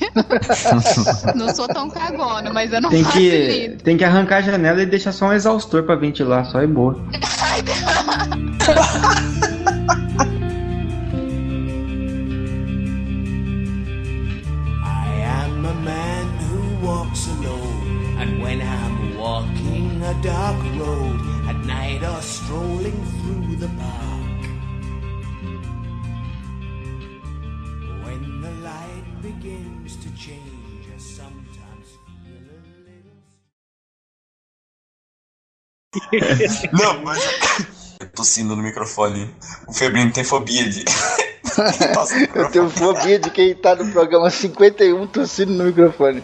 [LAUGHS] não sou tão cagona, mas eu não Tem que, facilito. tem que arrancar a janela e deixar só um exaustor pra ventilar, só é boa. I am a man who walks alone, and when I'm walking a dark road at night or strolling through the park, Não, mas. Eu tossindo no microfone. O Febrino tem fobia de. [LAUGHS] Eu tenho fobia de quem tá no programa 51 tossindo no microfone.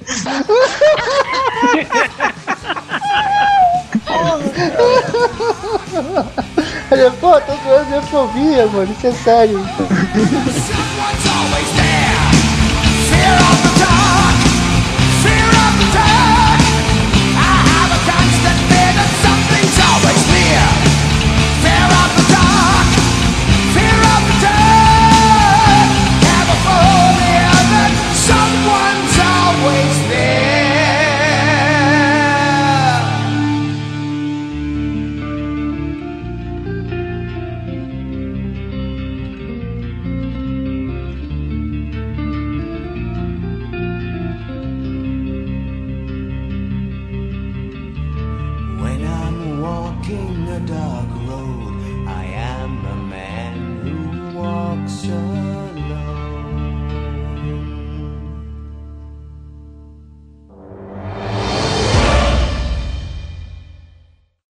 Olha, pô, tô zoando minha fobia, mano. Isso é sério. Someone's always